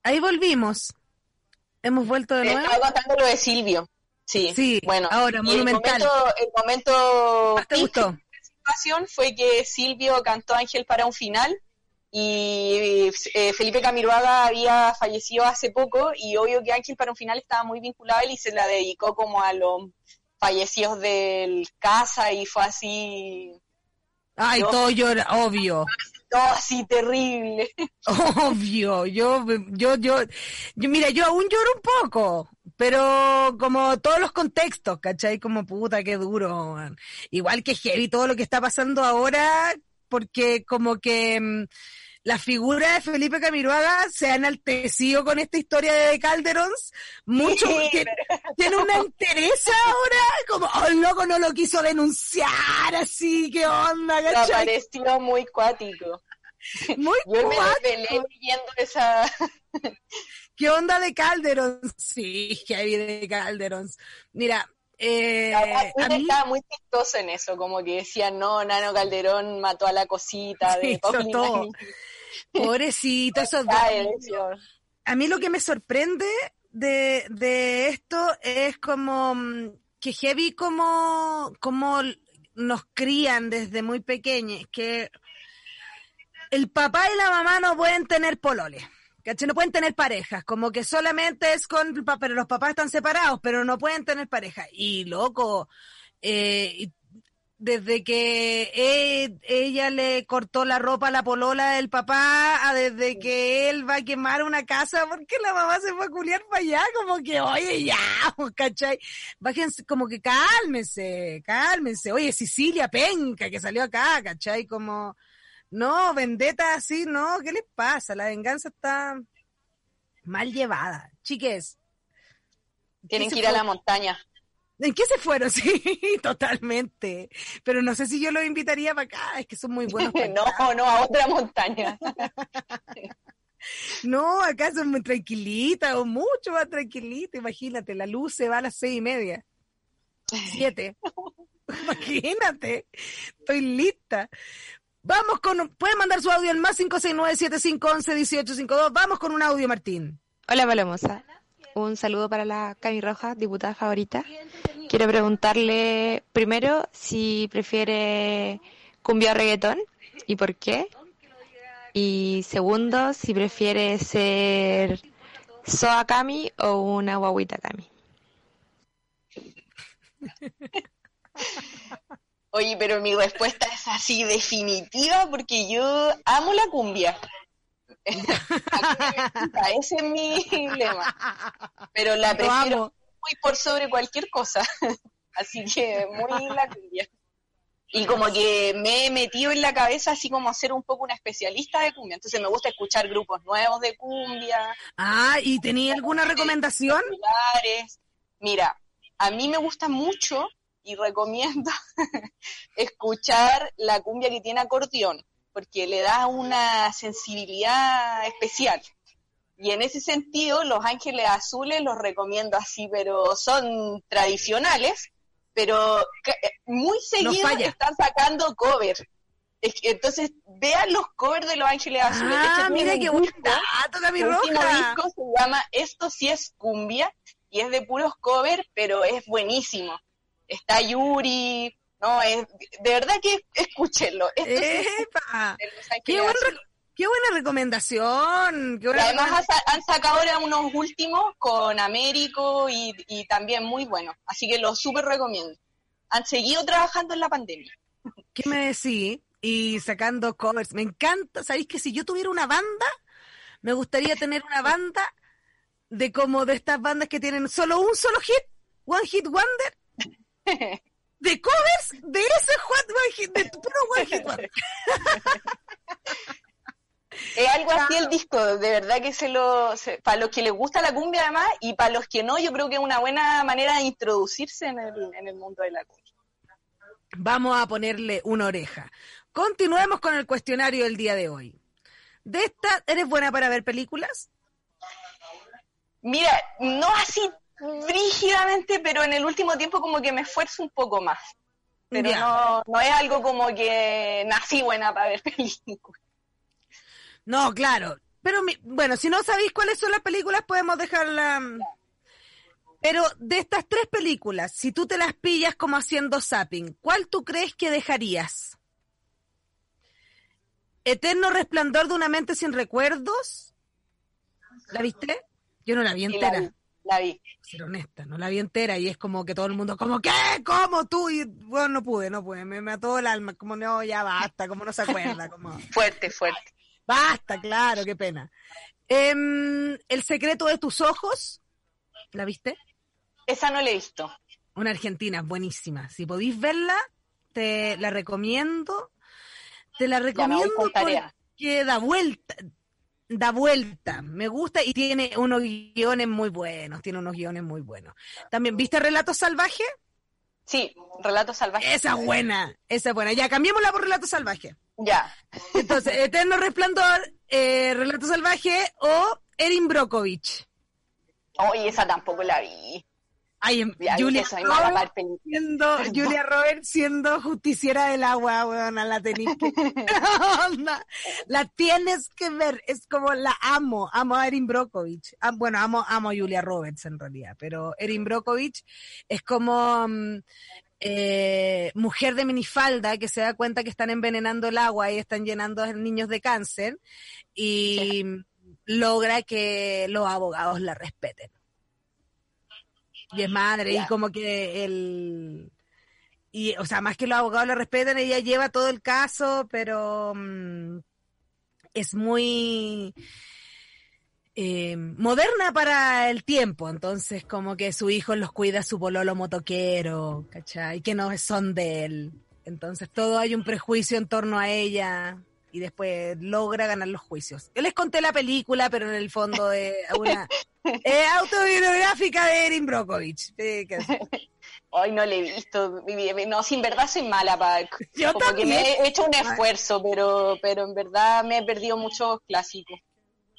Speaker 3: Ahí volvimos. Hemos vuelto de nuevo.
Speaker 4: Estaba contando lo de Silvio. Sí,
Speaker 3: Sí,
Speaker 4: bueno.
Speaker 3: ahora,
Speaker 4: y
Speaker 3: Monumental.
Speaker 4: El momento, el momento de la situación fue que Silvio cantó Ángel para un final y eh, Felipe Camiroaga había fallecido hace poco y obvio que Ángel para un final estaba muy vinculado a él y se la dedicó como a los fallecidos del casa y fue así,
Speaker 3: Ay,
Speaker 4: Yo-
Speaker 3: todo llora, obvio.
Speaker 4: todo así terrible.
Speaker 3: Obvio, yo, yo, yo, yo, mira, yo aún lloro un poco, pero como todos los contextos, ¿cachai? Como puta, qué duro, man. Igual que heavy todo lo que está pasando ahora, porque como que mm, la figura de Felipe Camiroaga se ha enaltecido con esta historia de Calderons, mucho,
Speaker 4: Sí,
Speaker 3: que tiene una interés ahora, como, oh, el loco no lo quiso denunciar, así, qué onda,
Speaker 4: Me
Speaker 3: ¿cachai?
Speaker 4: pareció muy cuático.
Speaker 3: Muy
Speaker 4: Yo me
Speaker 3: cuático.
Speaker 4: desvelé leyendo esa...
Speaker 3: ¿Qué onda de Calderón? Sí, que hay de Calderón. Mira, eh, a mí,
Speaker 4: estaba muy chistoso en eso, como que decían, no, Nano Calderón mató a la cosita de
Speaker 3: Sí, hizo
Speaker 4: Paulina
Speaker 3: todo.
Speaker 4: Mini".
Speaker 3: pobrecito, esos dos. A mí lo que me sorprende de, de esto es como mm, que heavy como, como nos crían desde muy pequeños, que el papá y la mamá no pueden tener pololes. ¿Cachai? No pueden tener parejas, como que solamente es con, pero los papás están separados, pero no pueden tener pareja. Y loco, eh, desde que e- ella le cortó la ropa a la polola del papá, a desde que él va a quemar una casa porque la mamá se fue a culiar para allá, como que, oye, ya, ¿cachai? Bájense, como que cálmense, cálmense. Oye, Sicilia Penca, que salió acá, ¿cachai? Como, no, vendetta así, no, ¿qué les pasa? La venganza está mal llevada. Chiques,
Speaker 4: Tienen que ir a la montaña.
Speaker 3: ¿En qué se fueron? Sí, totalmente. Pero no sé si yo los invitaría para acá, es que son muy buenos. para acá.
Speaker 4: no, no, a otra montaña.
Speaker 3: No, acá son muy tranquilitas, o mucho más tranquilitas. Imagínate, la luz se va a las seis y media. Siete. Imagínate. Estoy lista. Vamos con, pueden mandar su audio al más 569-7511-1852. Vamos con un audio, Martín.
Speaker 6: Hola Palomosa, un saludo para la Cami Roja, diputada favorita. Quiero preguntarle primero si prefiere cumbia o reggaetón y por qué. Y segundo, si prefiere ser Soa Cami o una guaguita Cami.
Speaker 4: Oye, pero mi respuesta es así definitiva porque yo amo la cumbia. Ese es mi lema. Pero la prefiero muy por sobre cualquier cosa. Así que muy la cumbia. Y como que me he metido en la cabeza así como ser un poco una especialista de cumbia. Entonces me gusta escuchar grupos nuevos de cumbia,
Speaker 3: Ah, ¿y tenía alguna recomendación?
Speaker 4: Mira, a mí me gusta mucho y recomiendo escuchar la cumbia que tiene acordeón, porque le da una sensibilidad especial. Y en ese sentido, Los Ángeles Azules los recomiendo así, pero son tradicionales, pero eh, muy seguido
Speaker 3: falla.
Speaker 4: están sacando cover. Entonces, vean los covers de Los Ángeles Azules. De hecho,
Speaker 3: Ah, mira qué Cami
Speaker 4: su último disco se llama Esto sí es cumbia y es de puros covers, pero es buenísimo. Está Yuri, no, es de verdad que escúchenlo. Esto sí es
Speaker 3: ¡Epa! Qué, buen buena recomendación. Qué
Speaker 4: Y
Speaker 3: buena
Speaker 4: además
Speaker 3: recomendación.
Speaker 4: han sacado ahora unos últimos con Américo y, y también muy buenos, así que los súper recomiendo. Han seguido trabajando en la pandemia.
Speaker 3: ¿Qué me decís? Y sacando covers. Me encanta. ¿Sabéis que si yo tuviera una banda, me gustaría tener una banda de como de estas bandas que tienen solo un solo hit, One Hit Wonder, de covers de ese One Hit, de puro One Hit Wonder.
Speaker 4: Es algo así el disco, de verdad que se lo, se- para los que les gusta la cumbia además y para los que no, yo creo que es una buena manera de introducirse en el, en el mundo de la cumbia.
Speaker 3: Vamos a ponerle una oreja. Continuemos con el cuestionario del día de hoy. De esta, ¿eres buena para ver películas?
Speaker 4: Mira, no así rígidamente, pero en el último tiempo como que me esfuerzo un poco más. Pero no, no es algo como que nací buena para ver películas.
Speaker 3: No, claro. Pero mi- bueno, si no sabéis cuáles son las películas, podemos dejarla. Pero de estas tres películas, si tú te las pillas como haciendo zapping, ¿cuál tú crees que dejarías? Eterno resplandor de una mente sin recuerdos. ¿La viste? Yo no la vi entera.
Speaker 4: La vi.
Speaker 3: ser honesta, no la vi entera y es como que todo el mundo, como, ¿qué? ¿Cómo tú? Y bueno, no pude, no pude, me mató el alma, como no, ya basta, como no se acuerda, como,
Speaker 4: Fuerte, fuerte.
Speaker 3: basta, claro, qué pena. Em, el secreto de tus ojos, ¿la viste?
Speaker 4: Esa no la he visto.
Speaker 3: Una argentina, buenísima. Si podéis verla, te la recomiendo. Te la recomiendo porque da vuelta, da vuelta. Me gusta y tiene unos guiones muy buenos, tiene unos guiones muy buenos. También, ¿viste Relatos Salvajes?
Speaker 4: Sí, Relato Salvaje.
Speaker 3: Esa es buena, esa es buena. Ya, cambiémosla por Relato Salvaje.
Speaker 4: Ya.
Speaker 3: Entonces, Eterno Resplandor, eh, Relato Salvaje o Erin Brockovich.
Speaker 4: Oye, esa tampoco la vi.
Speaker 3: Ay, Julia, Roberts siendo, Julia Roberts siendo justiciera del agua, weona, la tenés que... Onda, la tienes que ver, es como la amo, amo a Erin Brockovich. Ah, bueno, amo, amo a Julia Roberts en realidad, pero Erin Brockovich es como mm, eh, mujer de minifalda que se da cuenta que están envenenando el agua y están llenando a niños de cáncer y logra que los abogados la respeten. Y es madre, y como que el... Y, o sea, más que los abogados la respeten, ella lleva todo el caso, pero mm, es muy eh, moderna para el tiempo. Entonces, como que su hijo los cuida su pololo motoquero, ¿cachai? Que no son de él. Entonces, todo hay un prejuicio en torno a ella y después logra ganar los juicios. Yo les conté la película, pero en el fondo es una autobiográfica de Erin Brockovich. Que-
Speaker 4: Hoy no le he visto. No, si en verdad soy mala para.
Speaker 3: Yo
Speaker 4: como que
Speaker 3: también.
Speaker 4: me he hecho un esfuerzo, pero, pero en verdad me he perdido muchos clásicos.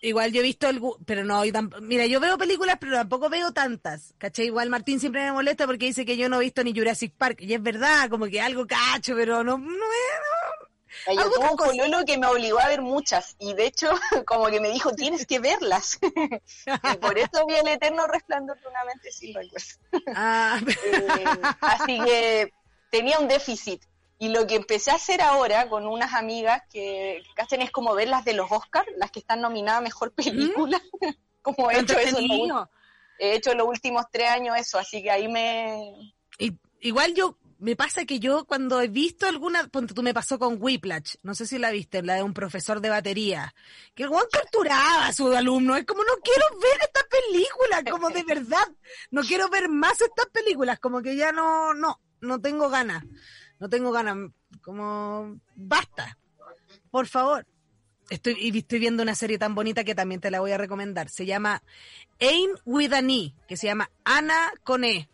Speaker 3: Igual yo he visto algo, pero no, yo tamp- mira, yo veo películas, pero tampoco veo tantas, ¿cachai? Igual Martín siempre me molesta porque dice que yo no he visto ni Jurassic Park, y es verdad, como que algo cacho, pero no, no
Speaker 4: Yo tuve un pololo que me obligó a ver muchas y de hecho como que me dijo tienes que verlas y por eso vi el eterno resplandor de una mente sin recuerdo.
Speaker 3: Ah,
Speaker 4: Eh, así que tenía un déficit. Y lo que empecé a hacer ahora con unas amigas que, que hacen es como ver las de los Oscars, las que están nominadas a Mejor Película. como he hecho eso,
Speaker 3: entretenido.
Speaker 4: he hecho los últimos tres años eso, así que ahí me...
Speaker 3: Y- igual yo, me pasa que yo cuando he visto alguna, tú me pasó con Whiplash, no sé si la viste, la de un profesor de batería, que el weón torturaba a su alumno, es como no quiero ver esta película, como de verdad, no quiero ver más estas películas, como que ya no, no, no tengo ganas, no tengo ganas, como basta, por favor. Estoy, y estoy viendo una serie tan bonita que también te la voy a recomendar. Se llama Aim with an E, que se llama Ana con E.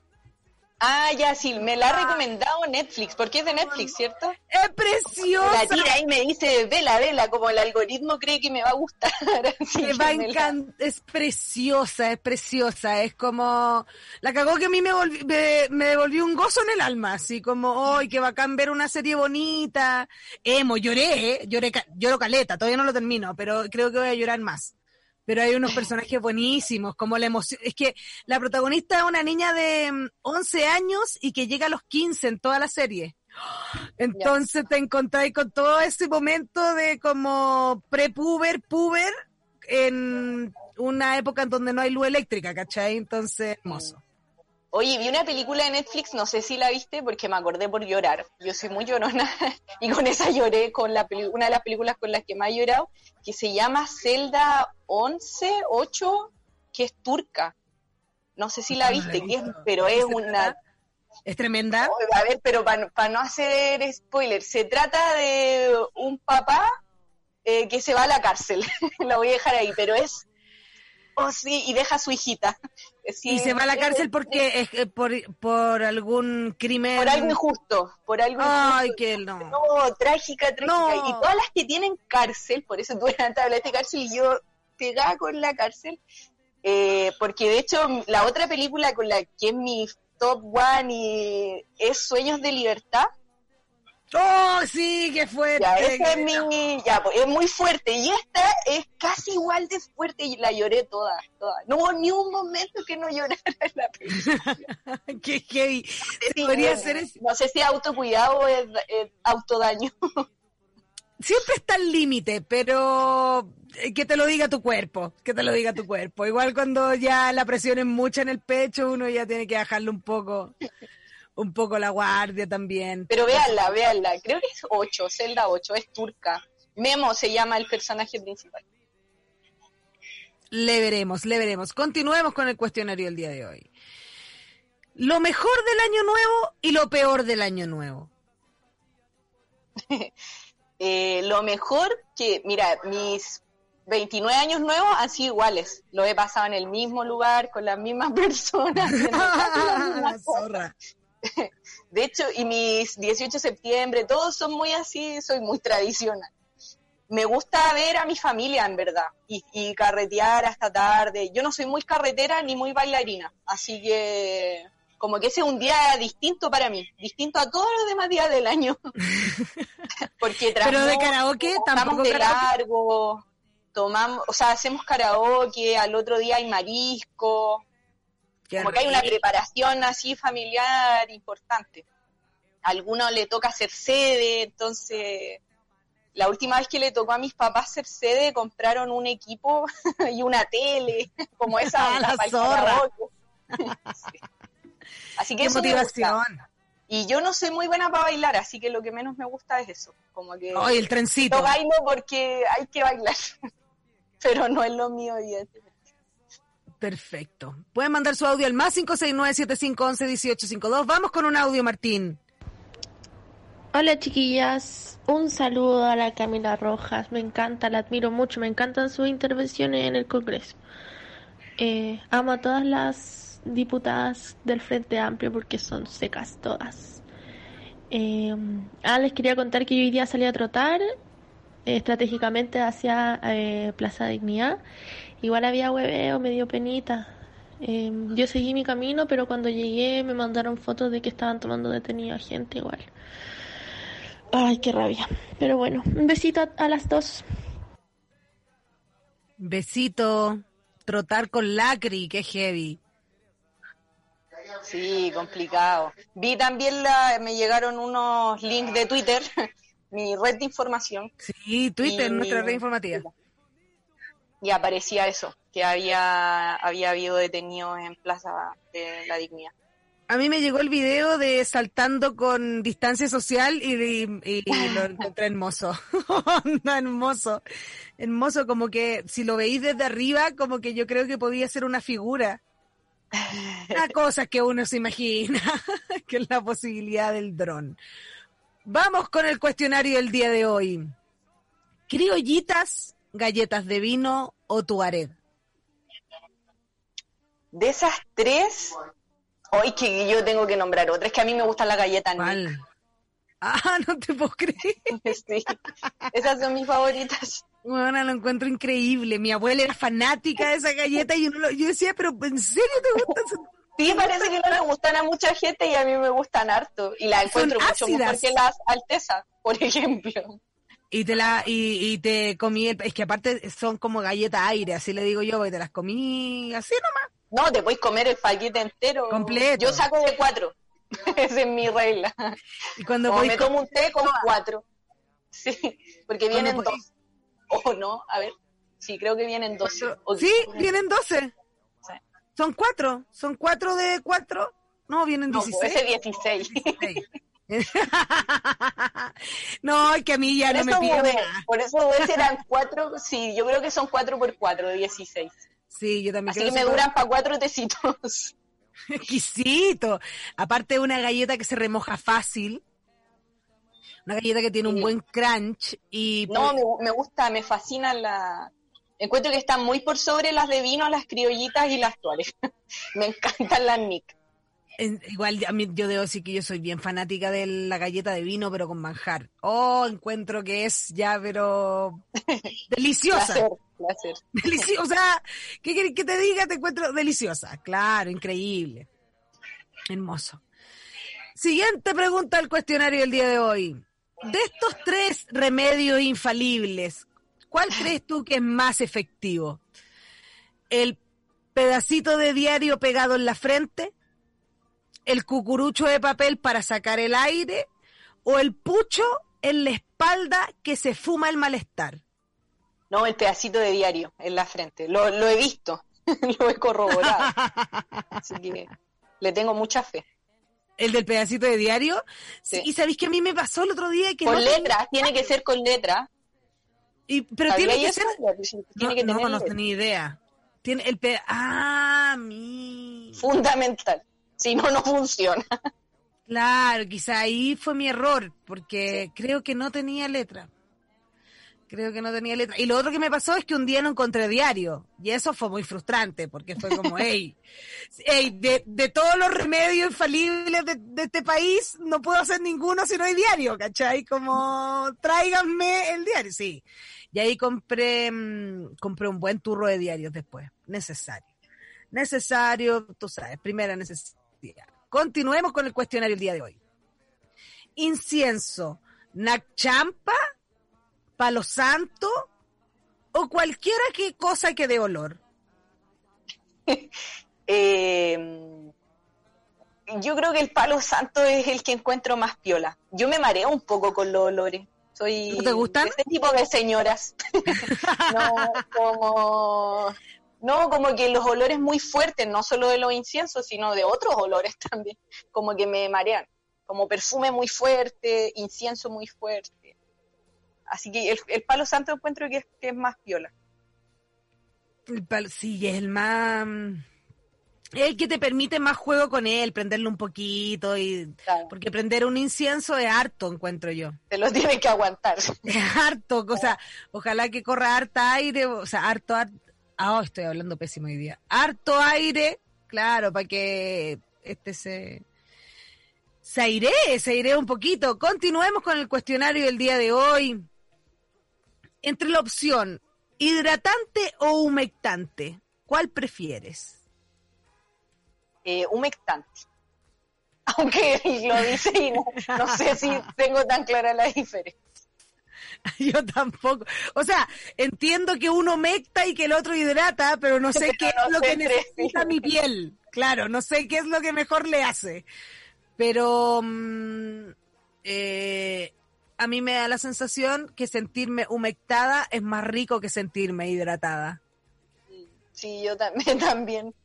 Speaker 4: Ah, ya, sí, me la ha recomendado Netflix, porque es de Netflix, ¿cierto?
Speaker 3: Es
Speaker 4: La
Speaker 3: preciosa.
Speaker 4: tira ahí me dice, vela, vela, como el algoritmo cree que me va a gustar.
Speaker 3: Me va a
Speaker 4: la-
Speaker 3: encantar, es preciosa, es preciosa, es como, la cagó que a mí me, volvi- me, me devolvió un gozo en el alma, así como, ¡ay, qué bacán ver una serie bonita! Emo, lloré, ¿eh? lloré, lloro caleta, todavía no lo termino, pero creo que voy a llorar más. Pero hay unos personajes buenísimos, como la emoción, es que la protagonista es una niña de mm, 11 años y que llega a los 15 en toda la serie. Entonces te encontráis con todo ese momento de como prepuber, puber, en una época en donde no hay luz eléctrica, ¿cachai? Entonces, hermoso.
Speaker 4: Oye, vi una película de Netflix, no sé si la viste, porque me acordé por llorar. Yo soy muy llorona y con esa lloré con la peli- una de las películas con las que más he llorado, que se llama Zelda 11, 8, que es turca. No sé si la
Speaker 3: he
Speaker 4: viste, que es,
Speaker 3: visto.
Speaker 4: pero es
Speaker 3: ¿Se
Speaker 4: una...
Speaker 3: ¿Es tremenda?
Speaker 4: A ver, pero para no hacer spoiler, se trata de un papá eh, que se va a la cárcel. la voy a dejar ahí, pero es... Oh, sí, y deja a su hijita. Sí,
Speaker 3: y se va a la cárcel porque es por, por algún crimen.
Speaker 4: Por algo injusto, por algo
Speaker 3: Ay,
Speaker 4: injusto.
Speaker 3: que no.
Speaker 4: No, trágica, trágica.
Speaker 3: No.
Speaker 4: Y todas las que tienen cárcel, por eso tuve la tabla de cárcel y yo pegada con la cárcel, eh, porque de hecho la otra película con la que es mi top one y es Sueños de Libertad,
Speaker 3: ¡Oh, sí, qué fuerte!
Speaker 4: ya, esa es mi, ya, pues, es muy fuerte y esta es casi igual de fuerte y la lloré toda, toda. No hubo ni un momento que no llorara en la película.
Speaker 3: ¡Qué heavy!
Speaker 4: Sí,
Speaker 3: Podría
Speaker 4: no,
Speaker 3: ser es-
Speaker 4: No sé si es autocuidado o es, es autodaño.
Speaker 3: Siempre está el límite, pero eh, que te lo diga tu cuerpo, que te lo diga tu cuerpo. Igual cuando ya la presión es mucha en el pecho, uno ya tiene que bajarle un poco, un poco la guardia también.
Speaker 4: Pero véanla, véanla. Creo que es 8, Zelda 8, es turca. Memo se llama el personaje principal.
Speaker 3: Le veremos, le veremos. Continuemos con el cuestionario del día de hoy. Lo mejor del año nuevo y lo peor del año nuevo.
Speaker 4: Eh, lo mejor que, mira, mis 29 años nuevos han sido iguales. Lo he pasado en el mismo lugar, con las mismas personas.
Speaker 3: La zorra.
Speaker 4: De hecho, y mis 18 de septiembre, todos son muy así, soy muy tradicional. Me gusta ver a mi familia, en verdad, y, y carretear hasta tarde. Yo no soy muy carretera ni muy bailarina, así que como que ese es un día distinto para mí, distinto a todos los demás días del año. Porque
Speaker 3: Pero de karaoke tampoco
Speaker 4: de largo, tomamos, o sea, hacemos karaoke, al otro día hay marisco, como que hay una preparación así familiar importante. A alguno le toca hacer sede, entonces la última vez que le tocó a mis papás hacer sede compraron un equipo y una tele, como esa
Speaker 3: la zorra.
Speaker 4: Así que
Speaker 3: Qué motivación.
Speaker 4: Y yo no soy muy buena para bailar, así que lo que menos me gusta es eso. Como que
Speaker 3: Ay, el trencito.
Speaker 4: yo bailo porque hay que bailar, pero no es lo mío, evidentemente.
Speaker 3: Perfecto. Pueden mandar su audio al más 569-7511-1852. Vamos con un audio, Martín.
Speaker 7: Hola chiquillas, un saludo a la Camila Rojas, me encanta, la admiro mucho, me encantan sus intervenciones en el Congreso. Eh, amo a todas las diputadas del Frente Amplio porque son secas todas. Eh, ah, les quería contar que yo hoy día salí a trotar eh, estratégicamente hacia Plaza Dignidad. Igual había hueveo, me dio penita. Eh, yo seguí mi camino, pero cuando llegué me mandaron fotos de que estaban tomando detenido a gente igual. Ay, qué rabia. Pero bueno, un besito a, a las dos.
Speaker 3: Besito. Trotar con lacri, qué heavy.
Speaker 4: Sí, complicado. Vi también, la, me llegaron unos links de Twitter, mi red de información,
Speaker 3: Sí, Twitter,
Speaker 4: Y-
Speaker 3: nuestra red informativa.
Speaker 4: Y aparecía eso, que había, había habido detenidos en Plaza de la Dignidad.
Speaker 3: A mí me llegó el video de saltando con distancia social y, y- y lo encontré hermoso. Onda, hermoso. Hermoso, como que si lo veis desde arriba, como que yo creo que podía ser una figura. Una cosa que uno se imagina, que es la posibilidad del dron. Vamos con el cuestionario del día de hoy. Criollitas, galletas de vino o tuareg.
Speaker 4: De esas tres, hoy que yo tengo que nombrar otra, es que a mí me gustan las galletas Nick.
Speaker 3: Ah, no te puedo creer.
Speaker 4: Sí, esas son mis favoritas.
Speaker 3: Bueno, lo encuentro increíble. Mi abuela era fanática de esa galleta y yo, no lo- yo decía, pero ¿en serio te gustan?
Speaker 4: Sí, parece que no le gustan a mucha gente y a mí me gustan harto. Y las encuentro mucho mejor que las Alteza, por ejemplo.
Speaker 3: Y te la, y, y te comí, el- es que aparte son como galleta aire, así le digo yo, porque te las comí así nomás.
Speaker 4: No, te puedes comer el paquete entero.
Speaker 3: Completo.
Speaker 4: Yo saco de cuatro. Esa es mi regla.
Speaker 3: Y cuando
Speaker 4: me tomo un té con cuatro. Sí, porque vienen dos. O no, a ver. Sí, creo que vienen dos. O-
Speaker 3: Sí, vienen 12.
Speaker 4: Sí.
Speaker 3: Son cuatro, son cuatro de cuatro. No, vienen
Speaker 4: No,
Speaker 3: 16.
Speaker 4: pues ese 16.
Speaker 3: no, es que a mí ya
Speaker 4: por,
Speaker 3: no me más.
Speaker 4: por eso eran cuatro. Sí, yo creo que son cuatro por cuatro, 16.
Speaker 3: Sí, yo también
Speaker 4: Así
Speaker 3: creo
Speaker 4: que me duran para cuatro tecitos.
Speaker 3: Exquisito. Aparte una galleta que se remoja fácil. Una galleta que tiene un buen crunch y
Speaker 4: No,
Speaker 3: pues,
Speaker 4: me, me gusta, me fascinan la... Encuentro que están muy por sobre las de vino, las criollitas y las actuales. me encantan las Nick.
Speaker 3: En- igual a mí yo debo decir que yo soy bien fanática de la galleta de vino pero con manjar. Oh, encuentro que es ya pero deliciosa.
Speaker 4: Placer, placer.
Speaker 3: Deliciosa. O sea, ¿qué quieres que te diga? Te encuentro deliciosa. Claro, increíble. Hermoso. Siguiente pregunta del cuestionario del día de hoy. De estos tres remedios infalibles, ¿cuál crees tú que es más efectivo? ¿El pedacito de diario pegado en la frente? ¿El cucurucho de papel para sacar el aire? ¿O el pucho en la espalda que se fuma el malestar?
Speaker 4: No, el pedacito de diario en la frente. Lo, lo he visto, lo he corroborado. Así que le tengo mucha fe.
Speaker 3: El del pedacito de diario. Sí, y sabéis que a mí me pasó el otro día que
Speaker 4: Con
Speaker 3: no tenía-
Speaker 4: tiene que ser con letra.
Speaker 3: y- pero tiene
Speaker 4: ¿Sabíais
Speaker 3: que ser.
Speaker 4: Tiene
Speaker 3: no,
Speaker 4: que
Speaker 3: no, no tenía idea. Tiene el pe- Ah, mi.
Speaker 4: Fundamental. Si no, no funciona.
Speaker 3: Claro, quizá ahí fue mi error, porque creo que no tenía letra. Creo que no tenía letra. Y lo otro que me pasó es que un día no encontré diario. Y eso fue muy frustrante, porque fue como, hey, hey de, de, todos los remedios infalibles de, de, este país, no puedo hacer ninguno si no hay diario, ¿cachai? Como, tráiganme el diario, sí. Y ahí compré, mmm, compré un buen turro de diarios después. Necesario. Necesario, tú sabes, primera necesidad. Continuemos con el cuestionario el día de hoy. Incienso, Nachampa palo santo o cualquiera que cosa que dé olor?
Speaker 4: eh, yo creo que el palo santo es el que encuentro más piola. Yo me mareo un poco con los olores. Soy
Speaker 3: ¿No te gustan?
Speaker 4: Este tipo de señoras. no, como no, como que los olores muy fuertes, no solo de los inciensos, sino de otros olores también, como que me marean, como perfume muy fuerte, incienso muy fuerte. Así que el, palo santo encuentro que es, que es más piola.
Speaker 3: El palo, sí, es el más... Es el que te permite más juego con él, prenderlo un poquito y... Porque prender un incienso es harto, encuentro yo.
Speaker 4: Te lo tienes que aguantar.
Speaker 3: Es harto, o sea, ojalá que corra harta aire, o sea, harto... harto ah, oh, estoy hablando pésimo hoy día. Harto aire, claro, para que este se... Se airee, se airee un poquito. Continuemos con el cuestionario del día de hoy entre la opción hidratante o humectante, ¿cuál prefieres?
Speaker 4: Eh, humectante. Aunque lo dice y no, sé si tengo tan clara la diferencia.
Speaker 3: Yo tampoco. O sea, entiendo que uno humecta y que el otro hidrata, pero no sé qué es lo que necesita mi piel. Claro, no sé qué es lo que mejor le hace. Pero mm, eh, a mí me da la sensación que sentirme humectada es más rico que sentirme hidratada.
Speaker 4: Sí, yo también, también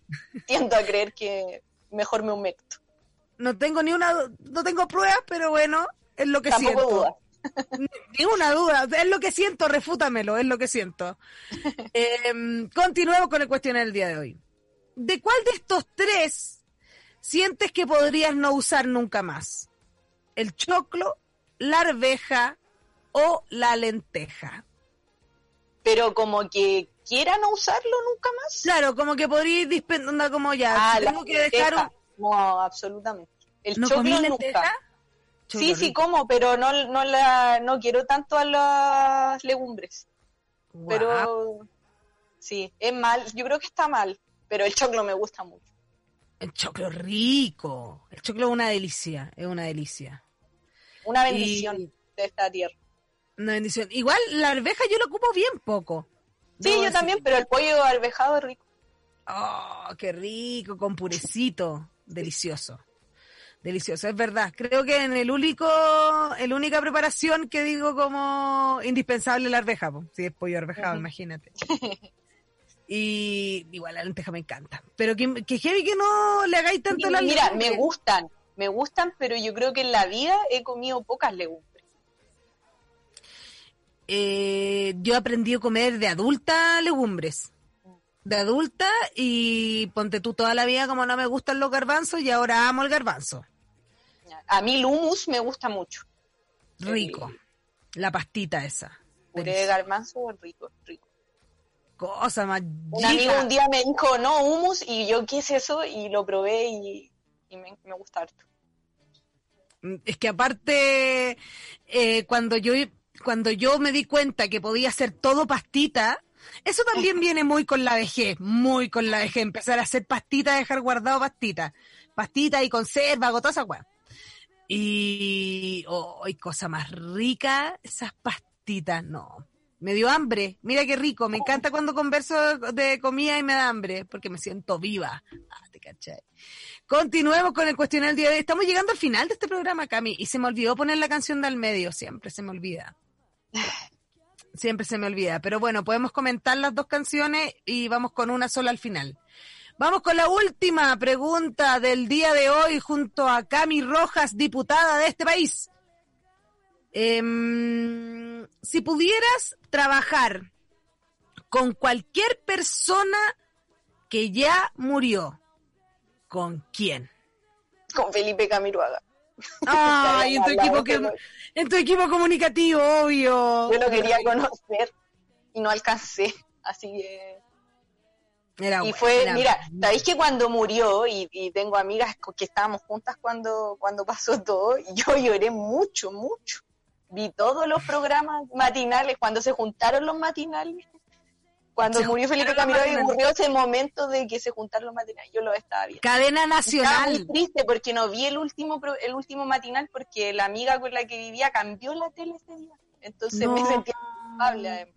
Speaker 4: tiendo a creer que mejor me humecto.
Speaker 3: No tengo ni una, no tengo pruebas, pero bueno, es lo que
Speaker 4: Tampoco
Speaker 3: siento.
Speaker 4: Duda.
Speaker 3: Ni una duda, es lo que siento, refútamelo, es lo que siento. Eh, continuemos con el cuestionario del día de hoy. ¿De cuál de estos tres sientes que podrías no usar nunca más? ¿El choclo, la arveja o la lenteja.
Speaker 4: Pero como que quiera no usarlo nunca más.
Speaker 3: Claro, como que podría dispensar como ya.
Speaker 4: Ah, tengo que dejar un... No, absolutamente. El
Speaker 3: ¿No
Speaker 4: choclo
Speaker 3: lenteja?
Speaker 4: Sí, sí, como, pero no, no, la, no quiero tanto a las legumbres.
Speaker 3: Wow.
Speaker 4: Pero sí, es mal. Yo creo que está mal, pero el choclo me gusta mucho.
Speaker 3: El choclo rico. El choclo es una delicia, es una delicia.
Speaker 4: Una bendición y... de esta tierra.
Speaker 3: Una bendición. Igual la arveja yo lo ocupo bien poco.
Speaker 4: Sí, yo también, pero el pollo arvejado es rico.
Speaker 3: Oh, qué rico, con purecito. Delicioso. Delicioso, es verdad. Creo que en el único, el única preparación que digo como indispensable la arveja, si sí, es pollo arvejado, uh -huh. imagínate. y igual la lenteja me encanta. Pero que, que heavy que no le hagáis tanto
Speaker 4: sí,
Speaker 3: la
Speaker 4: Mira, me gustan, me gustan, pero yo creo que en la vida he comido pocas legumbres.
Speaker 3: Eh, yo aprendí a comer de adulta legumbres. De adulta y ponte tú toda la vida como no me gustan los garbanzos y ahora amo el garbanzo.
Speaker 4: A mí el hummus me gusta mucho.
Speaker 3: Rico. La pastita esa.
Speaker 4: Puré de garbanzo, rico, rico.
Speaker 3: Cosa más.
Speaker 4: Un amigo un día me dijo, no, hummus, y yo, ¿qué es eso? Y lo probé y, y me, me gusta harto.
Speaker 3: Es que aparte, eh, cuando yo cuando yo me di cuenta que podía hacer todo pastita, eso también viene muy con la vejez, muy con la vejez, empezar a hacer pastita, dejar guardado pastita, pastita y conserva, esa weá. Y, oh, y cosa más rica, esas pastitas, no. Me dio hambre, mira qué rico, me encanta cuando converso de comida y me da hambre, porque me siento viva. Ah, te cachai. Continuemos con el cuestionario del día de hoy. Estamos llegando al final de este programa, Cami, y se me olvidó poner la canción del medio, siempre se me olvida. Siempre se me olvida, pero bueno, podemos comentar las dos canciones y vamos con una sola al final. Vamos con la última pregunta del día de hoy junto a Cami Rojas, diputada de este país. Eh, si pudieras trabajar con cualquier persona que ya murió, ¿con quién?
Speaker 4: Con Felipe Camiruaga.
Speaker 3: Ay, en tu equipo que, en tu equipo comunicativo, obvio.
Speaker 4: Yo lo quería conocer y no alcancé, así que y fue, mira, sabéis que cuando murió, y, y, tengo amigas que estábamos juntas cuando, cuando pasó todo, y yo lloré mucho, mucho. Vi todos los programas matinales, cuando se juntaron los matinales, cuando murió Felipe Camilo y murió ese momento de que se juntaron los matinales, yo lo estaba viendo.
Speaker 3: Cadena nacional. Estaba
Speaker 4: muy triste porque no vi el último, el último matinal porque la amiga con la que vivía cambió la tele ese día. Entonces me sentía culpable además.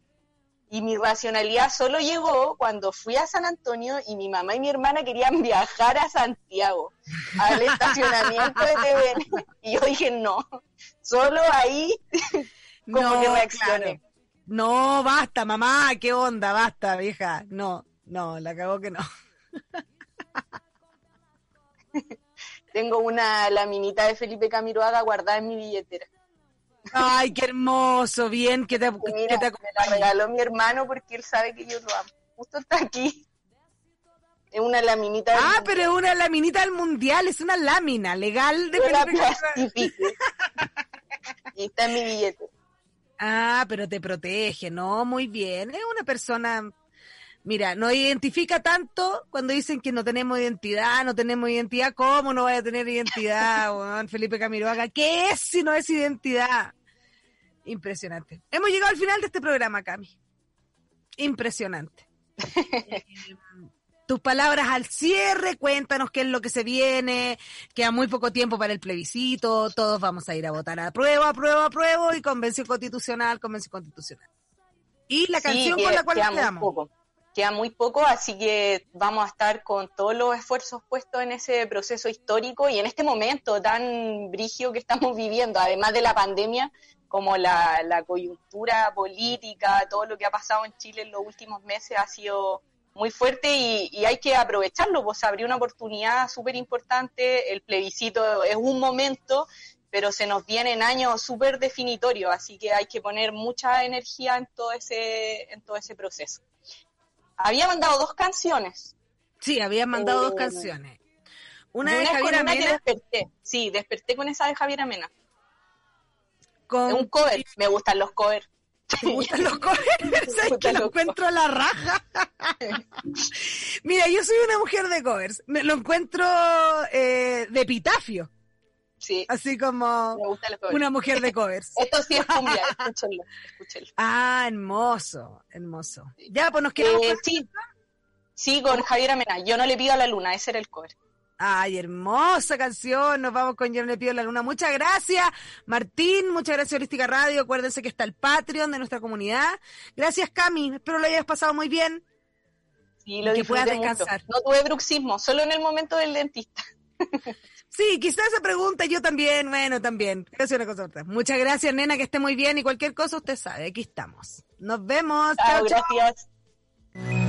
Speaker 4: Y mi racionalidad solo llegó cuando fui a San Antonio y mi mamá y mi hermana querían viajar a Santiago, al estacionamiento de TVN. Y yo dije, no, solo ahí como que reaccioné.
Speaker 3: No, basta, mamá, qué onda, basta, vieja. No, no, la cagó que no.
Speaker 4: Tengo una laminita de Felipe Camiroaga guardada en mi billetera.
Speaker 3: Ay, qué hermoso, bien que te,
Speaker 4: que te Me la regaló mi hermano porque él sabe que yo lo amo. Justo está aquí. Es una laminita.
Speaker 3: ah, pero es una laminita del mundial, es una lámina legal de
Speaker 4: Y está en mi billete.
Speaker 3: Ah, pero te protege, ¿no? Muy bien. Es una persona, mira, no identifica tanto cuando dicen que no tenemos identidad, no tenemos identidad. ¿Cómo no vaya a tener identidad, Juan Felipe Camiroaga? ¿Qué es si no es identidad? Impresionante. Hemos llegado al final de este programa, Cami. Impresionante. tus palabras al cierre, cuéntanos qué es lo que se viene, queda muy poco tiempo para el plebiscito, todos vamos a ir a votar a prueba, a prueba, a prueba, y convención constitucional, convención constitucional. Y la canción con la cual
Speaker 4: queda
Speaker 3: quedamos.
Speaker 4: Muy poco. Queda muy poco, así que vamos a estar con todos los esfuerzos puestos en ese proceso histórico y en este momento tan brigio que estamos viviendo, además de la pandemia, como la, la coyuntura política, todo lo que ha pasado en Chile en los últimos meses ha sido muy fuerte y, hay que aprovecharlo, pues abrió una oportunidad súper importante, el plebiscito es un momento, pero se nos vienen años súper definitorios, así que hay que poner mucha energía en todo ese, en todo ese proceso. Había mandado dos canciones.
Speaker 3: Sí, había mandado dos eh, canciones. Una de Javier Amena.
Speaker 4: desperté. Sí, desperté con esa de Javier Amena. Con... un cover. Me gustan los covers.
Speaker 3: ¿Te gustan los covers? ¿Sabes que lo encuentro a la raja? Mira, yo soy una mujer de covers. Me, lo encuentro eh, de epitafio.
Speaker 4: Sí.
Speaker 3: Así como una mujer de covers.
Speaker 4: Esto sí es cumbia, escúchenlo, escúchenlo.
Speaker 3: Ah, hermoso, hermoso. Ya, pues nos quedamos
Speaker 4: eh, sí. sí, con Javier Amena. Yo no le pido a la luna, ese era el cover.
Speaker 3: Ay, hermosa canción. Nos vamos con Yo le pido la luna. Muchas gracias, Martín. Muchas gracias, Holística Radio. Acuérdense que está el Patreon de nuestra comunidad. Gracias, Cami. Espero lo hayas pasado muy bien.
Speaker 4: Sí, lo que puedas descansar. No tuve bruxismo, solo en el momento del dentista.
Speaker 3: Sí, quizás esa pregunta yo también, bueno, también. Una cosa Muchas gracias, nena, que esté muy bien y cualquier cosa usted sabe, aquí estamos. Nos vemos.
Speaker 4: Chao, gracias.